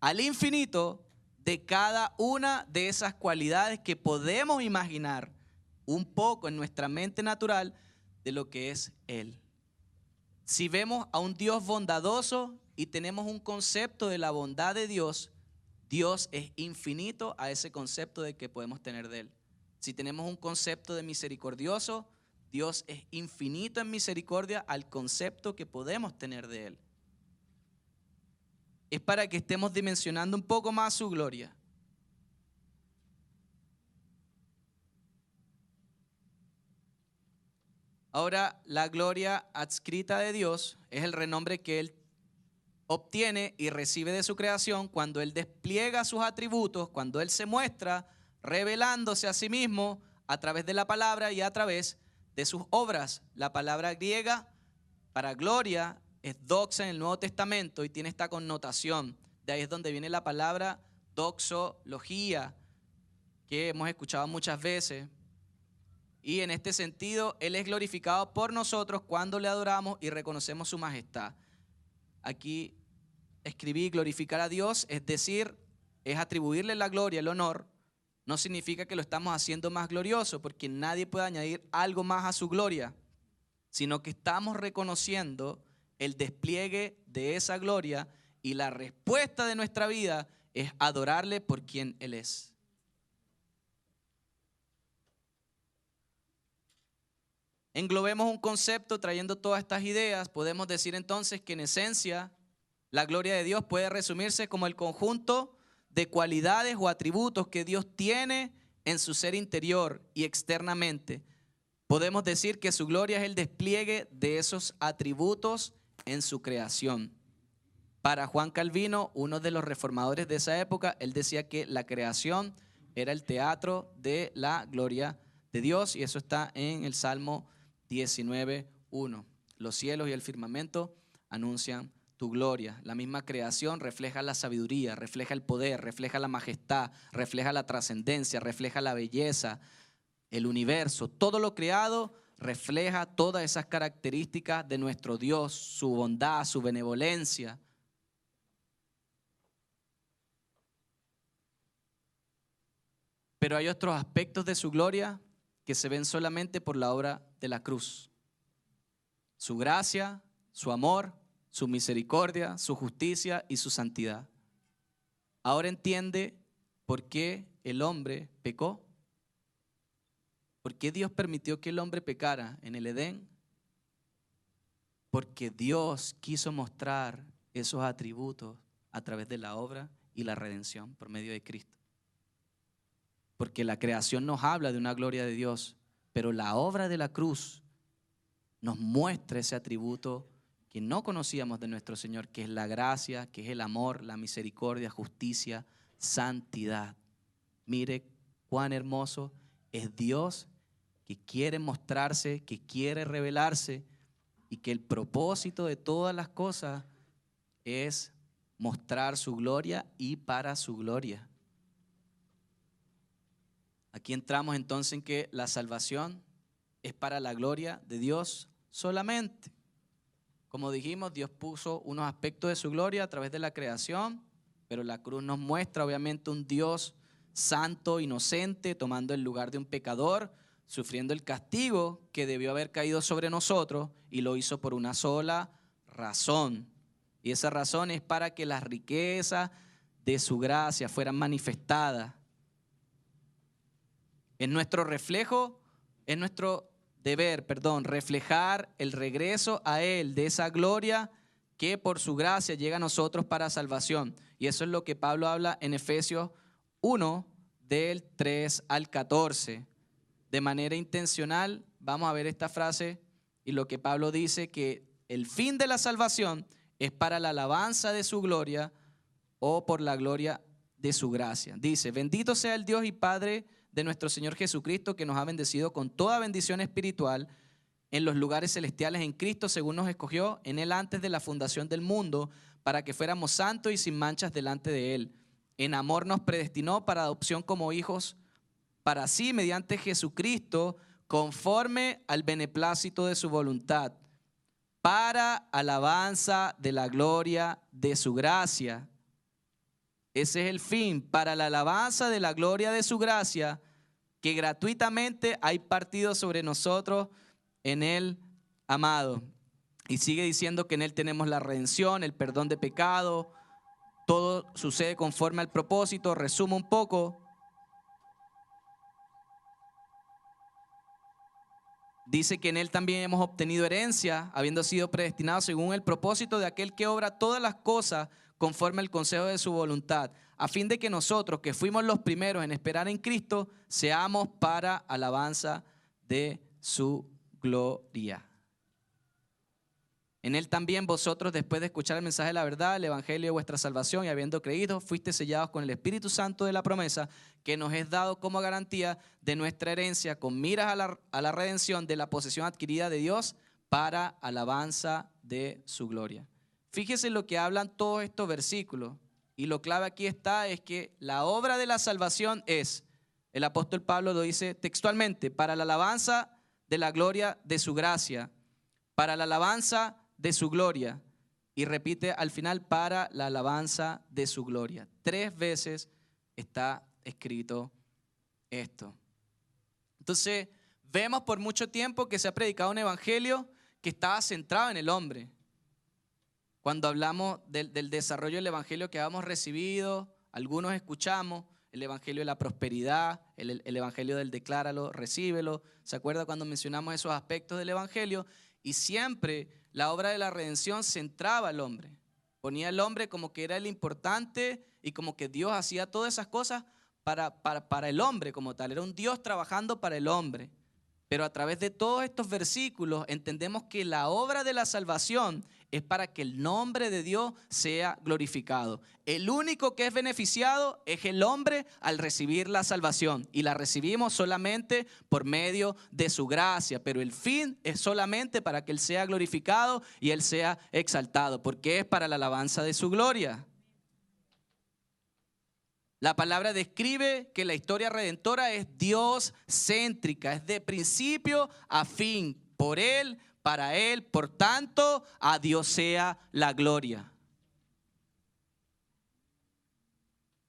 al infinito de cada una de esas cualidades que podemos imaginar un poco en nuestra mente natural de lo que es Él. Si vemos a un Dios bondadoso y tenemos un concepto de la bondad de Dios, Dios es infinito a ese concepto de que podemos tener de Él. Si tenemos un concepto de misericordioso, Dios es infinito en misericordia al concepto que podemos tener de Él. Es para que estemos dimensionando un poco más su gloria. Ahora, la gloria adscrita de Dios es el renombre que Él obtiene y recibe de su creación cuando Él despliega sus atributos, cuando Él se muestra revelándose a sí mismo a través de la palabra y a través de sus obras. La palabra griega para gloria es doxa en el Nuevo Testamento y tiene esta connotación. De ahí es donde viene la palabra doxología, que hemos escuchado muchas veces. Y en este sentido, Él es glorificado por nosotros cuando le adoramos y reconocemos su majestad. Aquí escribí glorificar a Dios, es decir, es atribuirle la gloria, el honor, no significa que lo estamos haciendo más glorioso, porque nadie puede añadir algo más a su gloria, sino que estamos reconociendo el despliegue de esa gloria y la respuesta de nuestra vida es adorarle por quien Él es. Englobemos un concepto trayendo todas estas ideas, podemos decir entonces que en esencia la gloria de Dios puede resumirse como el conjunto de cualidades o atributos que Dios tiene en su ser interior y externamente. Podemos decir que su gloria es el despliegue de esos atributos en su creación. Para Juan Calvino, uno de los reformadores de esa época, él decía que la creación era el teatro de la gloria de Dios y eso está en el Salmo 19.1. Los cielos y el firmamento anuncian tu gloria. La misma creación refleja la sabiduría, refleja el poder, refleja la majestad, refleja la trascendencia, refleja la belleza, el universo. Todo lo creado refleja todas esas características de nuestro Dios, su bondad, su benevolencia. Pero hay otros aspectos de su gloria que se ven solamente por la obra de la cruz. Su gracia, su amor, su misericordia, su justicia y su santidad. Ahora entiende por qué el hombre pecó. ¿Por qué Dios permitió que el hombre pecara en el Edén? Porque Dios quiso mostrar esos atributos a través de la obra y la redención por medio de Cristo. Porque la creación nos habla de una gloria de Dios, pero la obra de la cruz nos muestra ese atributo no conocíamos de nuestro Señor, que es la gracia, que es el amor, la misericordia, justicia, santidad. Mire cuán hermoso es Dios que quiere mostrarse, que quiere revelarse y que el propósito de todas las cosas es mostrar su gloria y para su gloria. Aquí entramos entonces en que la salvación es para la gloria de Dios solamente. Como dijimos, Dios puso unos aspectos de su gloria a través de la creación, pero la cruz nos muestra obviamente un Dios santo, inocente, tomando el lugar de un pecador, sufriendo el castigo que debió haber caído sobre nosotros y lo hizo por una sola razón. Y esa razón es para que las riquezas de su gracia fueran manifestadas. Es nuestro reflejo, es nuestro deber, perdón, reflejar el regreso a Él de esa gloria que por su gracia llega a nosotros para salvación. Y eso es lo que Pablo habla en Efesios 1, del 3 al 14. De manera intencional, vamos a ver esta frase y lo que Pablo dice que el fin de la salvación es para la alabanza de su gloria o por la gloria de su gracia. Dice, bendito sea el Dios y Padre de nuestro Señor Jesucristo, que nos ha bendecido con toda bendición espiritual en los lugares celestiales en Cristo, según nos escogió en Él antes de la fundación del mundo, para que fuéramos santos y sin manchas delante de Él. En amor nos predestinó para adopción como hijos, para sí, mediante Jesucristo, conforme al beneplácito de su voluntad, para alabanza de la gloria de su gracia. Ese es el fin, para la alabanza de la gloria de su gracia, que gratuitamente hay partido sobre nosotros en el amado. Y sigue diciendo que en Él tenemos la redención, el perdón de pecado, todo sucede conforme al propósito. Resumo un poco. Dice que en Él también hemos obtenido herencia, habiendo sido predestinados según el propósito de aquel que obra todas las cosas conforme al consejo de su voluntad, a fin de que nosotros, que fuimos los primeros en esperar en Cristo, seamos para alabanza de su gloria. En él también vosotros, después de escuchar el mensaje de la verdad, el evangelio de vuestra salvación y habiendo creído, fuiste sellados con el Espíritu Santo de la promesa que nos es dado como garantía de nuestra herencia, con miras a la, a la redención de la posesión adquirida de Dios para alabanza de su gloria. Fíjese lo que hablan todos estos versículos. Y lo clave aquí está es que la obra de la salvación es, el apóstol Pablo lo dice textualmente, para la alabanza de la gloria de su gracia, para la alabanza de su gloria. Y repite al final, para la alabanza de su gloria. Tres veces está escrito esto. Entonces, vemos por mucho tiempo que se ha predicado un evangelio que estaba centrado en el hombre cuando hablamos del, desarrollo del Evangelio que habíamos recibido, algunos escuchamos el Evangelio de la prosperidad, el, el Evangelio del decláralo, recíbelo. ¿Se acuerda cuando mencionamos esos aspectos del Evangelio? Y siempre la obra de la redención centraba al hombre. Ponía al hombre como que era el importante y como que Dios hacía todas esas cosas para, para, para, el hombre como tal. Era un Dios trabajando para el hombre. Pero a través de todos estos versículos entendemos que la obra de la salvación es para que el nombre de Dios sea glorificado. El único que es beneficiado es el hombre al recibir la salvación y la recibimos solamente por medio de su gracia, pero el fin es solamente para que Él sea glorificado y Él sea exaltado, porque es para la alabanza de su gloria. La palabra describe que la historia redentora es Dios céntrica, es de principio a fin. Por Él, para Él. Por tanto, a Dios sea la gloria.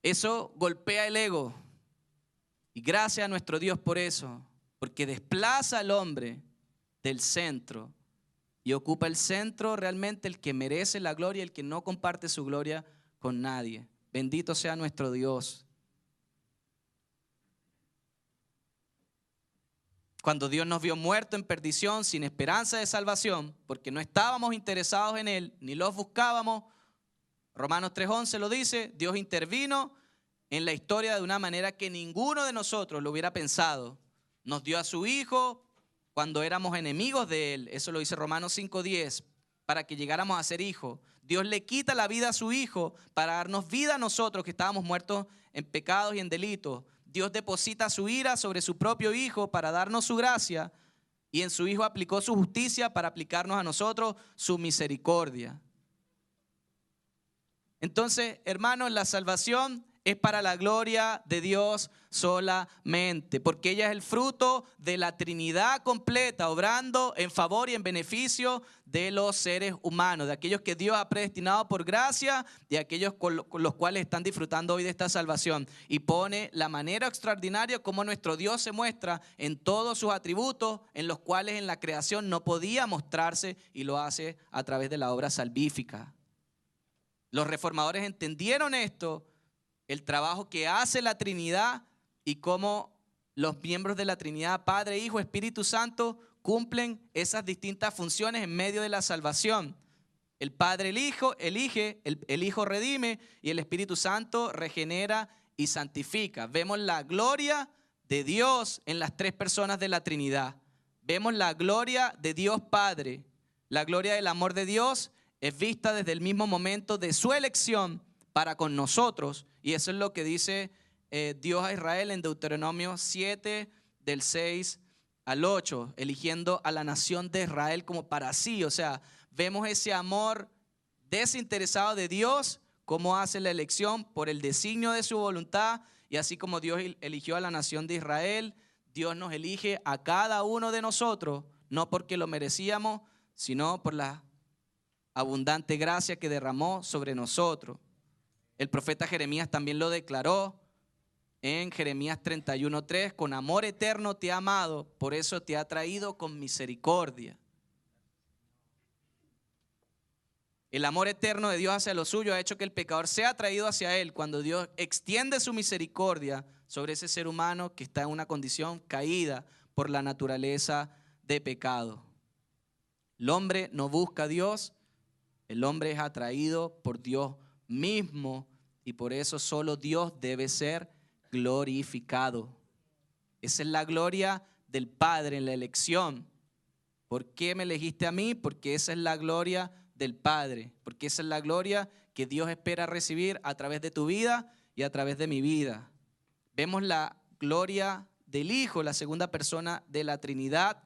Eso golpea el ego. Y gracias a nuestro Dios por eso, porque desplaza al hombre del centro y ocupa el centro realmente el que merece la gloria, el que no comparte su gloria con nadie. Bendito sea nuestro Dios. Cuando Dios nos vio muerto en perdición, sin esperanza de salvación, porque no estábamos interesados en Él, ni los buscábamos, Romanos 3.11 lo dice, Dios intervino en la historia de una manera que ninguno de nosotros lo hubiera pensado. Nos dio a su Hijo cuando éramos enemigos de Él, eso lo dice Romanos 5.10, para que llegáramos a ser hijos. Dios le quita la vida a su Hijo para darnos vida a nosotros que estábamos muertos en pecados y en delitos. Dios deposita su ira sobre su propio Hijo para darnos su gracia y en su Hijo aplicó su justicia para aplicarnos a nosotros su misericordia. Entonces, hermanos, la salvación es para la gloria de Dios solamente, porque ella es el fruto de la Trinidad completa, obrando en favor y en beneficio de los seres humanos, de aquellos que Dios ha predestinado por gracia y aquellos con los cuales están disfrutando hoy de esta salvación. Y pone la manera extraordinaria como nuestro Dios se muestra en todos sus atributos, en los cuales en la creación no podía mostrarse y lo hace a través de la obra salvífica. Los reformadores entendieron esto, el trabajo que hace la Trinidad y cómo los miembros de la Trinidad, Padre, Hijo, Espíritu Santo, cumplen esas distintas funciones en medio de la salvación. El Padre el Hijo elige, el, el Hijo redime y el Espíritu Santo regenera y santifica. Vemos la gloria de Dios en las tres personas de la Trinidad. Vemos la gloria de Dios Padre. La gloria del amor de Dios es vista desde el mismo momento de su elección para con nosotros. Y eso es lo que dice eh, Dios a Israel en Deuteronomio 7, del 6 al 8, eligiendo a la nación de Israel como para sí. O sea, vemos ese amor desinteresado de Dios, cómo hace la elección por el designio de su voluntad. Y así como Dios eligió a la nación de Israel, Dios nos elige a cada uno de nosotros, no porque lo merecíamos, sino por la abundante gracia que derramó sobre nosotros. El profeta Jeremías también lo declaró en Jeremías 31:3, con amor eterno te ha amado, por eso te ha traído con misericordia. El amor eterno de Dios hacia lo suyo ha hecho que el pecador sea traído hacia él cuando Dios extiende su misericordia sobre ese ser humano que está en una condición caída por la naturaleza de pecado. El hombre no busca a Dios, el hombre es atraído por Dios mismo y por eso solo Dios debe ser glorificado. Esa es la gloria del Padre en la elección. ¿Por qué me elegiste a mí? Porque esa es la gloria del Padre, porque esa es la gloria que Dios espera recibir a través de tu vida y a través de mi vida. Vemos la gloria del Hijo, la segunda persona de la Trinidad,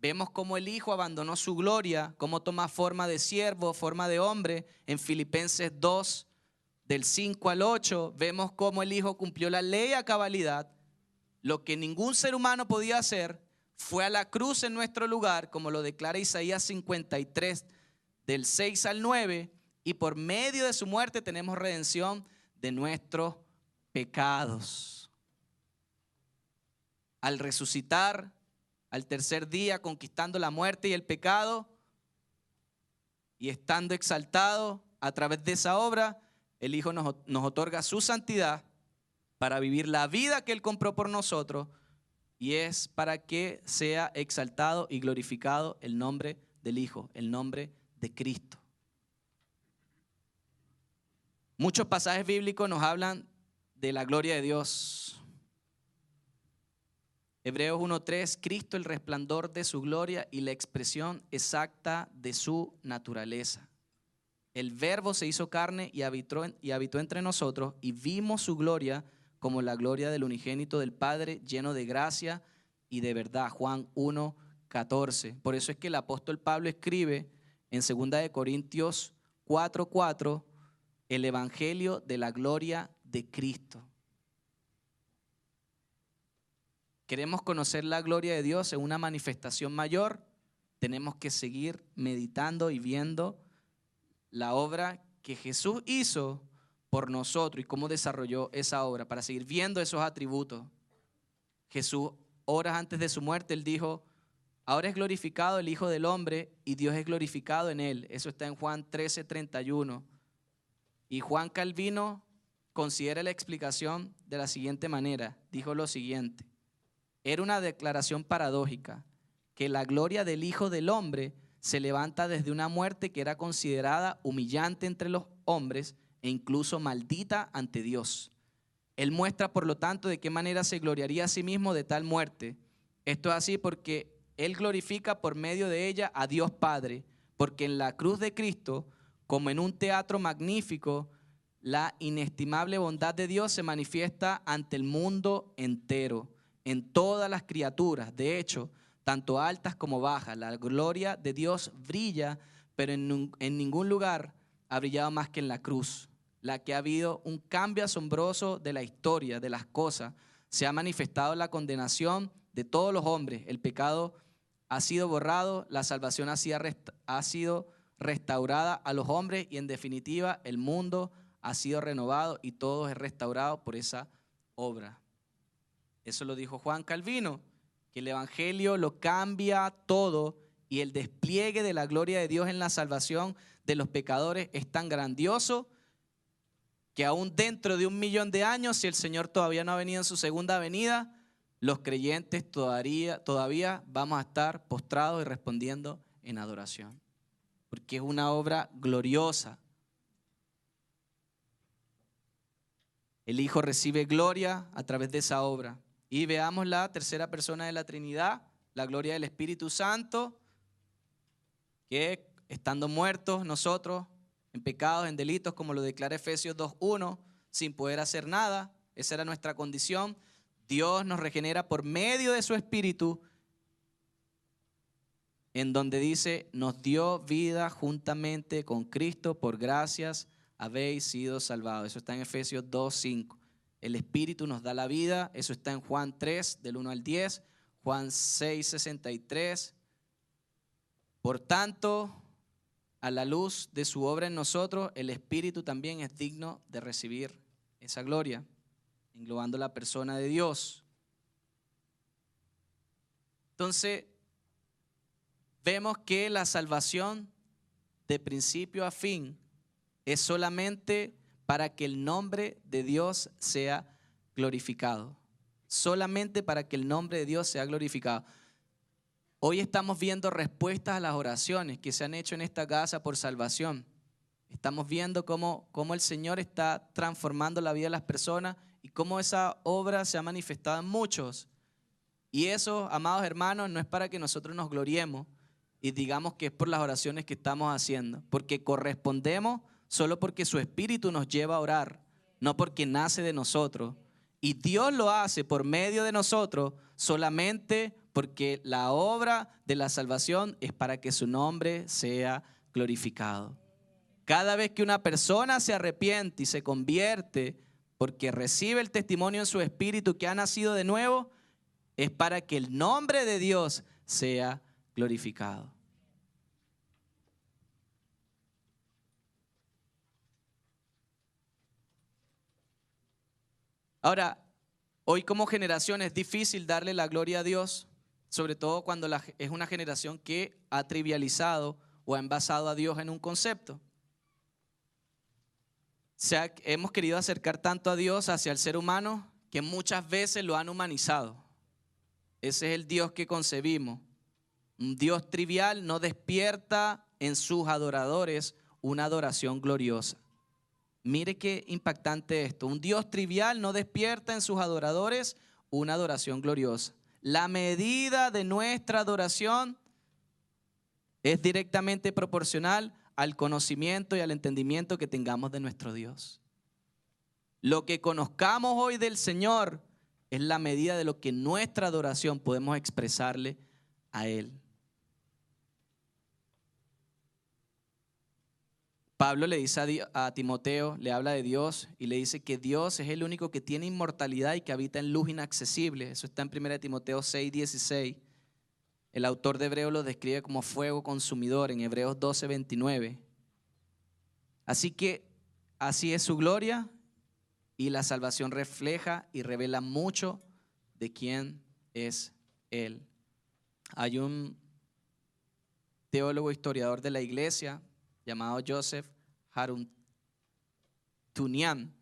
Vemos cómo el Hijo abandonó su gloria, cómo toma forma de siervo, forma de hombre. En Filipenses 2, del 5 al 8, vemos cómo el Hijo cumplió la ley a cabalidad. Lo que ningún ser humano podía hacer fue a la cruz en nuestro lugar, como lo declara Isaías 53, del 6 al 9, y por medio de su muerte tenemos redención de nuestros pecados. Al resucitar, al tercer día conquistando la muerte y el pecado y estando exaltado a través de esa obra, el Hijo nos, nos, otorga su santidad para vivir la vida que Él compró por nosotros y es para que sea exaltado y glorificado el nombre del Hijo, el nombre de Cristo. Muchos pasajes bíblicos nos hablan de la gloria de Dios, Hebreos 1.3, Cristo el resplandor de su gloria y la expresión exacta de su naturaleza. El verbo se hizo carne y habitó, y habitó entre nosotros y vimos su gloria como la gloria del unigénito del Padre lleno de gracia y de verdad. Juan 1.14. Por eso es que el apóstol Pablo escribe en 2 Corintios 4.4 el Evangelio de la gloria de Cristo. Queremos conocer la gloria de Dios en una manifestación mayor, tenemos que seguir meditando y viendo la obra que Jesús hizo por nosotros y cómo desarrolló esa obra, para seguir viendo esos atributos. Jesús, horas antes de su muerte, él dijo, ahora es glorificado el Hijo del Hombre y Dios es glorificado en él. Eso está en Juan 13, 31. Y Juan Calvino considera la explicación de la siguiente manera. Dijo lo siguiente. Era una declaración paradójica, que la gloria del Hijo del Hombre se levanta desde una muerte que era considerada humillante entre los hombres e incluso maldita ante Dios. Él muestra, por lo tanto, de qué manera se gloriaría a sí mismo de tal muerte. Esto es así porque Él glorifica por medio de ella a Dios Padre, porque en la cruz de Cristo, como en un teatro magnífico, la inestimable bondad de Dios se manifiesta ante el mundo entero en todas las criaturas, de hecho, tanto altas como bajas. La gloria de Dios brilla, pero en, ningún lugar ha brillado más que en la cruz. la que ha habido un cambio asombroso de la historia, de las cosas. Se ha manifestado la condenación de todos los hombres. El pecado ha sido borrado, la salvación ha sido restaurada a los hombres y en definitiva el mundo ha sido renovado y todo es restaurado por esa obra. Eso lo dijo Juan Calvino, que el Evangelio lo cambia todo y el despliegue de la gloria de Dios en la salvación de los pecadores es tan grandioso que aún dentro de un millón de años, si el Señor todavía no ha venido en su segunda venida, los creyentes todavía, todavía vamos a estar postrados y respondiendo en adoración. Porque es una obra gloriosa. El Hijo recibe gloria a través de esa obra. Y veamos la tercera persona de la Trinidad, la gloria del Espíritu Santo, que estando muertos nosotros en pecados, en delitos, como lo declara Efesios 2.1, sin poder hacer nada, esa era nuestra condición, Dios nos regenera por medio de su Espíritu, en donde dice, nos dio vida juntamente con Cristo, por gracias habéis sido salvados. Eso está en Efesios 2.5. El Espíritu nos da la vida. Eso está en Juan 3, del 1 al 10. Juan 6, 63. Por tanto, a la luz de su obra en nosotros, el Espíritu también es digno de recibir esa gloria, englobando la persona de Dios. Entonces, vemos que la salvación de principio a fin es solamente para que el nombre de Dios sea glorificado. Solamente para que el nombre de Dios sea glorificado. Hoy estamos viendo respuestas a las oraciones que se han hecho en esta casa por salvación. Estamos viendo cómo, cómo el Señor está transformando la vida de las personas y cómo esa obra se ha manifestado en muchos. Y eso, amados hermanos, no es para que nosotros nos gloriemos y digamos que es por las oraciones que estamos haciendo, porque correspondemos solo porque su espíritu nos lleva a orar, no porque nace de nosotros. Y Dios lo hace por medio de nosotros solamente porque la obra de la salvación es para que su nombre sea glorificado. Cada vez que una persona se arrepiente y se convierte porque recibe el testimonio en su espíritu que ha nacido de nuevo, es para que el nombre de Dios sea glorificado. Ahora, hoy como generación es difícil darle la gloria a Dios, sobre todo cuando es una generación que ha trivializado o ha envasado a Dios en un concepto. hemos querido acercar tanto a Dios hacia el ser humano que muchas veces lo han humanizado. Ese es el Dios que concebimos. Un Dios trivial no despierta en sus adoradores una adoración gloriosa. Mire qué impactante esto. Un Dios trivial no despierta en sus adoradores una adoración gloriosa. La medida de nuestra adoración es directamente proporcional al conocimiento y al entendimiento que tengamos de nuestro Dios. Lo que conozcamos hoy del Señor es la medida de lo que nuestra adoración podemos expresarle a Él. Pablo le dice a, Timoteo, le habla de Dios y le dice que Dios es el único que tiene inmortalidad y que habita en luz inaccesible. Eso está en 1 Timoteo 6, 16. El autor de Hebreos lo describe como fuego consumidor en Hebreos 12, 29. Así que así es su gloria y la salvación refleja y revela mucho de quién es Él. Hay un teólogo historiador de la iglesia llamado Joseph Tunian.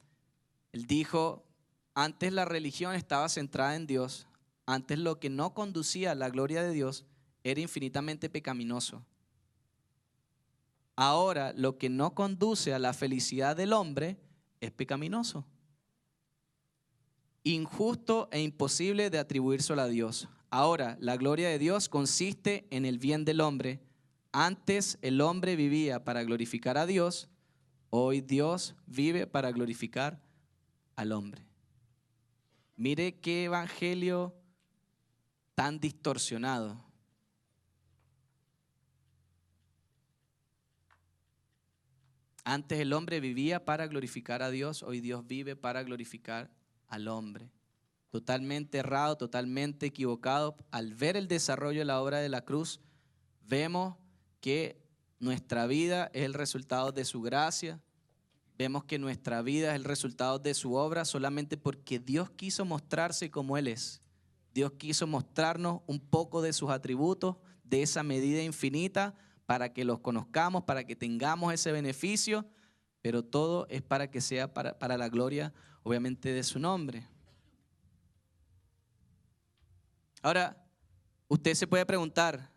Él dijo, antes la religión estaba centrada en Dios, antes lo que no conducía a la gloria de Dios era infinitamente pecaminoso. Ahora lo que no conduce a la felicidad del hombre es pecaminoso, injusto e imposible de atribuírselo a Dios. Ahora la gloria de Dios consiste en el bien del hombre antes el hombre vivía para glorificar a Dios, hoy Dios vive para glorificar al hombre. Mire qué evangelio tan distorsionado. Antes el hombre vivía para glorificar a Dios, hoy Dios vive para glorificar al hombre. Totalmente errado, totalmente equivocado. Al ver el desarrollo de la obra de la cruz, vemos que nuestra vida es el resultado de su gracia. Vemos que nuestra vida es el resultado de su obra solamente porque Dios quiso mostrarse como Él es. Dios quiso mostrarnos un poco de sus atributos, de esa medida infinita, para que los conozcamos, para que tengamos ese beneficio, pero todo es para que sea para, para la gloria, obviamente, de su nombre. Ahora, usted se puede preguntar,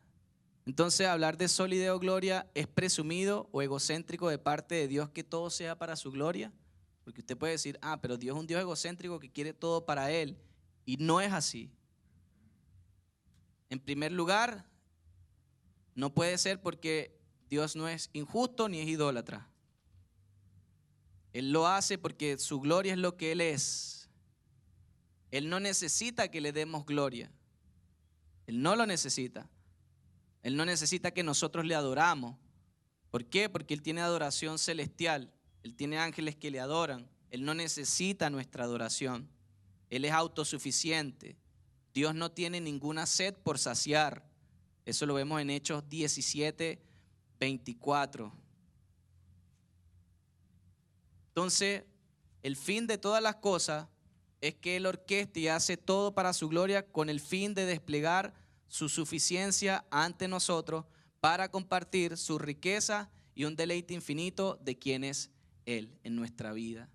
entonces hablar de solideo gloria es presumido o egocéntrico de parte de Dios que todo sea para su gloria? Porque usted puede decir, ah, pero Dios es un Dios egocéntrico que quiere todo para Él. Y no es así. En primer lugar, no puede ser porque Dios no es injusto ni es idólatra. Él lo hace porque su gloria es lo que Él es. Él no necesita que le demos gloria. Él no lo necesita. Él no necesita que nosotros le adoramos. ¿Por qué? Porque Él tiene adoración celestial. Él tiene ángeles que le adoran. Él no necesita nuestra adoración. Él es autosuficiente. Dios no tiene ninguna sed por saciar. Eso lo vemos en Hechos 17, 24. Entonces, el fin de todas las cosas es que Él orquesta y hace todo para su gloria con el fin de desplegar su suficiencia ante nosotros para compartir su riqueza y un deleite infinito de quien es Él en nuestra vida.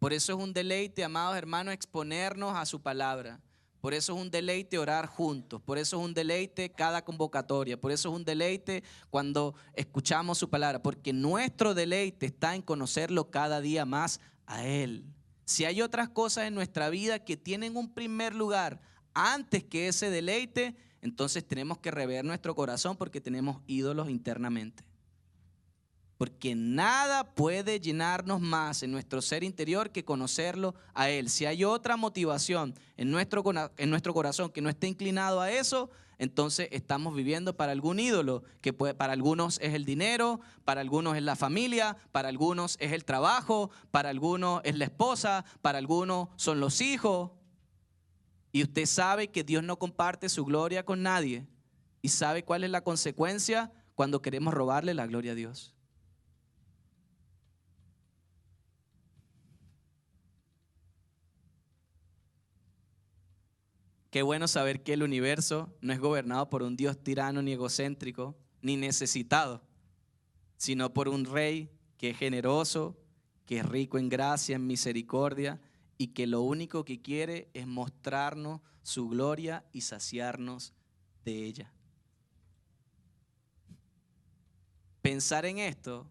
Por eso es un deleite, amados hermanos, exponernos a su palabra. Por eso es un deleite orar juntos, por eso es un deleite cada convocatoria, por eso es un deleite cuando escuchamos su palabra, porque nuestro deleite está en conocerlo cada día más a Él. Si hay otras cosas en nuestra vida que tienen un primer lugar antes que ese deleite, entonces tenemos que rever nuestro corazón porque tenemos ídolos internamente. Porque nada puede llenarnos más en nuestro ser interior que conocerlo a Él. Si hay otra motivación en nuestro, en nuestro corazón que no esté inclinado a eso, entonces estamos viviendo para algún ídolo, que para algunos es el dinero, para algunos es la familia, para algunos es el trabajo, para algunos es la esposa, para algunos son los hijos. Y usted sabe que Dios no comparte su gloria con nadie. Y sabe cuál es la consecuencia cuando queremos robarle la gloria a Dios. Qué bueno saber que el universo no es gobernado por un Dios tirano ni egocéntrico, ni necesitado, sino por un rey que es generoso, que es rico en gracia, en misericordia y que lo único que quiere es mostrarnos su gloria y saciarnos de ella. Pensar en esto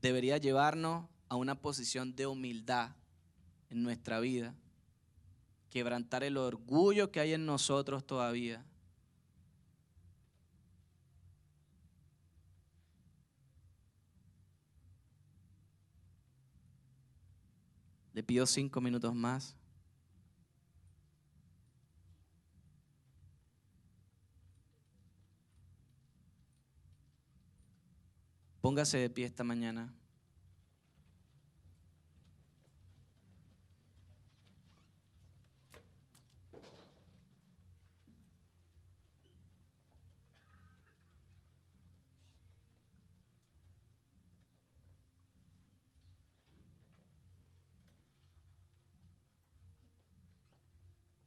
debería llevarnos a una posición de humildad en nuestra vida, quebrantar el orgullo que hay en nosotros todavía. Le pido cinco minutos más. Póngase de pie esta mañana.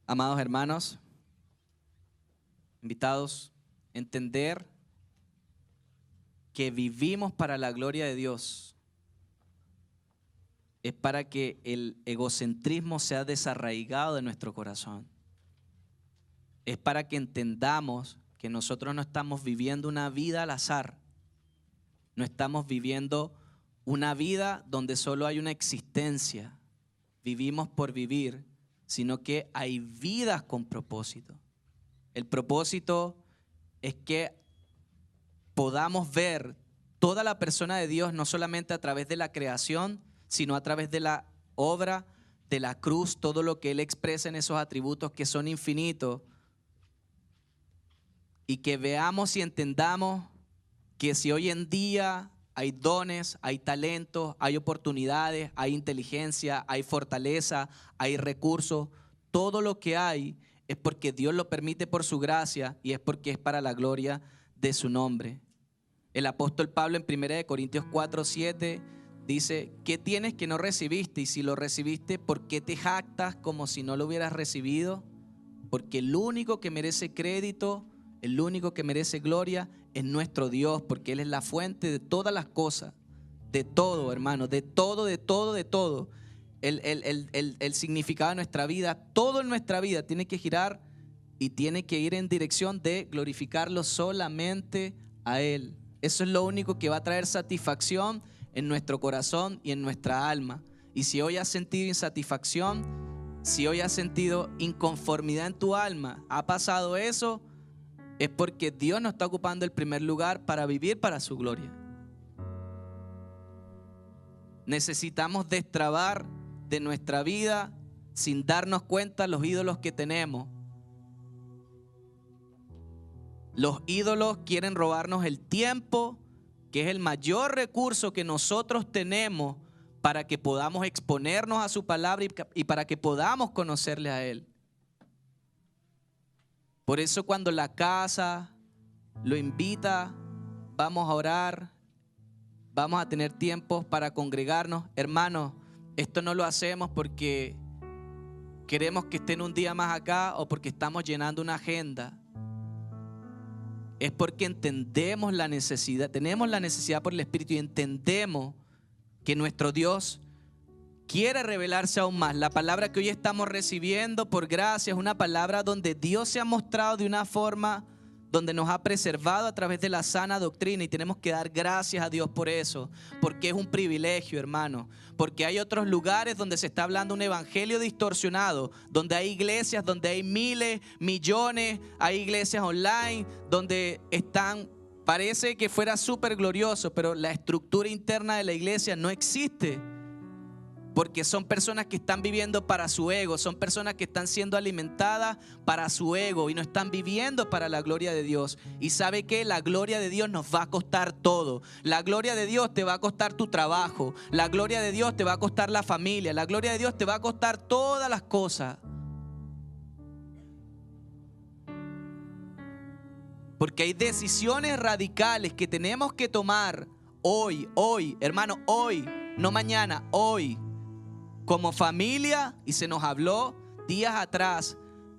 Amados hermanos, invitados, entender que vivimos para la gloria de Dios es para que el egocentrismo sea desarraigado de nuestro corazón. Es para que entendamos que nosotros no estamos viviendo una vida al azar. No estamos viviendo una vida donde solo hay una existencia. Vivimos por vivir sino que hay vidas con propósito. El propósito es que podamos ver toda la persona de Dios no solamente a través de la creación, sino a través de la obra de la cruz, todo lo que Él expresa en esos atributos que son infinitos, y que veamos y entendamos que si hoy en día hay dones, hay talentos, hay oportunidades, hay inteligencia, hay fortaleza, hay recursos. Todo lo que hay es porque Dios lo permite por su gracia y es porque es para la gloria de su nombre. El apóstol Pablo en 1 Corintios 4, 7 dice, ¿qué tienes que no recibiste? Y si lo recibiste, ¿por qué te jactas como si no lo hubieras recibido? Porque el único que merece crédito, el único que merece gloria es nuestro Dios, porque Él es la fuente de todas las cosas, de todo, hermano, de todo, de todo, de todo. El, el, significado de nuestra vida, todo en nuestra vida tiene que girar y tiene que ir en dirección de glorificarlo solamente a Él. Eso es lo único que va a traer satisfacción en nuestro corazón y en nuestra alma. Y si hoy has sentido insatisfacción, si hoy has sentido inconformidad en tu alma, ha pasado eso, es porque Dios no está ocupando el primer lugar para vivir para su gloria. Necesitamos destrabar de nuestra vida sin darnos cuenta los ídolos que tenemos. Los ídolos quieren robarnos el tiempo, que es el mayor recurso que nosotros tenemos para que podamos exponernos a su palabra y para que podamos conocerle a Él. Por eso cuando la casa lo invita, vamos a orar, vamos a tener tiempo para congregarnos. Hermanos, esto no lo hacemos porque queremos que estén un día más acá o porque estamos llenando una agenda es porque entendemos la necesidad, tenemos la necesidad por el Espíritu y entendemos que nuestro Dios quiere revelarse aún más. La palabra que hoy estamos recibiendo por gracia es una palabra donde Dios se ha mostrado de una forma donde nos ha preservado a través de la sana doctrina y tenemos que dar gracias a Dios por eso, porque es un privilegio, hermano, porque hay otros lugares donde se está hablando un evangelio distorsionado, donde hay iglesias, donde hay miles, millones, hay iglesias online, donde están, parece que fuera súper glorioso, pero la estructura interna de la iglesia no existe porque son personas que están viviendo para su ego, son personas que están siendo alimentadas para su ego y no están viviendo para la gloria de Dios. Y sabe que la gloria de Dios nos va a costar todo. La gloria de Dios te va a costar tu trabajo, la gloria de Dios te va a costar la familia, la gloria de Dios te va a costar todas las cosas. Porque hay decisiones radicales que tenemos que tomar hoy, hoy, hermano, hoy, no mañana, hoy como familia y se nos habló días atrás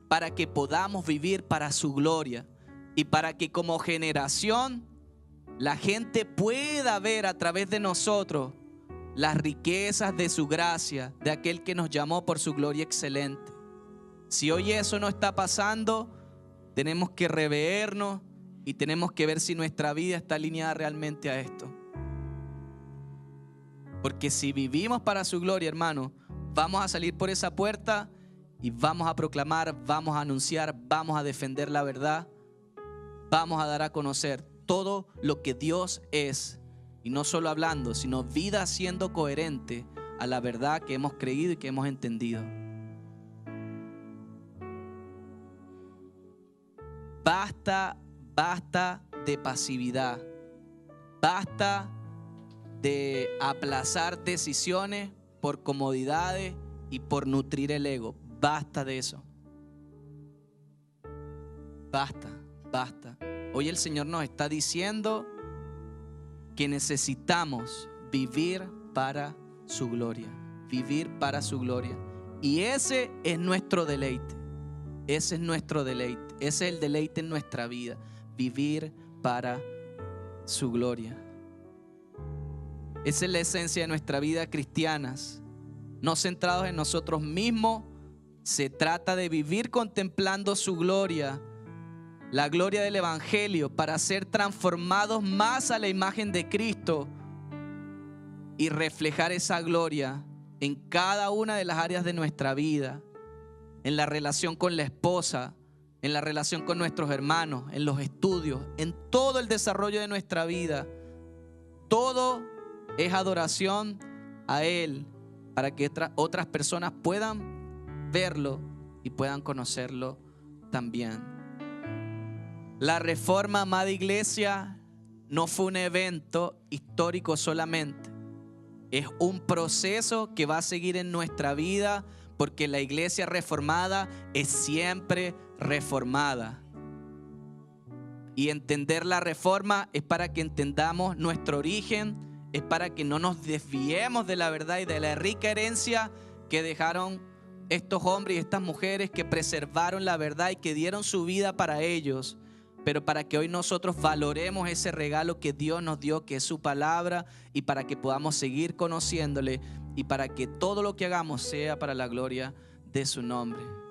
para que podamos vivir para su gloria y para que como generación la gente pueda ver a través de nosotros las riquezas de su gracia, de aquel que nos llamó por su gloria excelente. Si hoy eso no está pasando, tenemos que revernos y tenemos que ver si nuestra vida está alineada realmente a esto. Porque si vivimos para su gloria, hermano, vamos a salir por esa puerta y vamos a proclamar, vamos a anunciar, vamos a defender la verdad, vamos a dar a conocer todo lo que Dios es. Y no solo hablando, sino vida siendo coherente a la verdad que hemos creído y que hemos entendido. Basta, basta de pasividad. Basta de aplazar decisiones por comodidades y por nutrir el ego. Basta de eso. Basta, basta. Hoy el Señor nos está diciendo que necesitamos vivir para su gloria. Vivir para su gloria. Y ese es nuestro deleite. Ese es nuestro deleite. Ese es el deleite en nuestra vida. Vivir para su gloria. Esa es la esencia de nuestra vida cristianas. No centrados en nosotros mismos, se trata de vivir contemplando su gloria, la gloria del Evangelio, para ser transformados más a la imagen de Cristo y reflejar esa gloria en cada una de las áreas de nuestra vida, en la relación con la esposa, en la relación con nuestros hermanos, en los estudios, en todo el desarrollo de nuestra vida. Todo es adoración a Él para que otras personas puedan verlo y puedan conocerlo también. La reforma, amada iglesia, no fue un evento histórico solamente. Es un proceso que va a seguir en nuestra vida porque la iglesia reformada es siempre reformada. Y entender la reforma es para que entendamos nuestro origen, es para que no nos desviemos de la verdad y de la rica herencia que dejaron estos hombres y estas mujeres que preservaron la verdad y que dieron su vida para ellos, pero para que hoy nosotros valoremos ese regalo que Dios nos dio, que es su palabra, y para que podamos seguir conociéndole y para que todo lo que hagamos sea para la gloria de su nombre.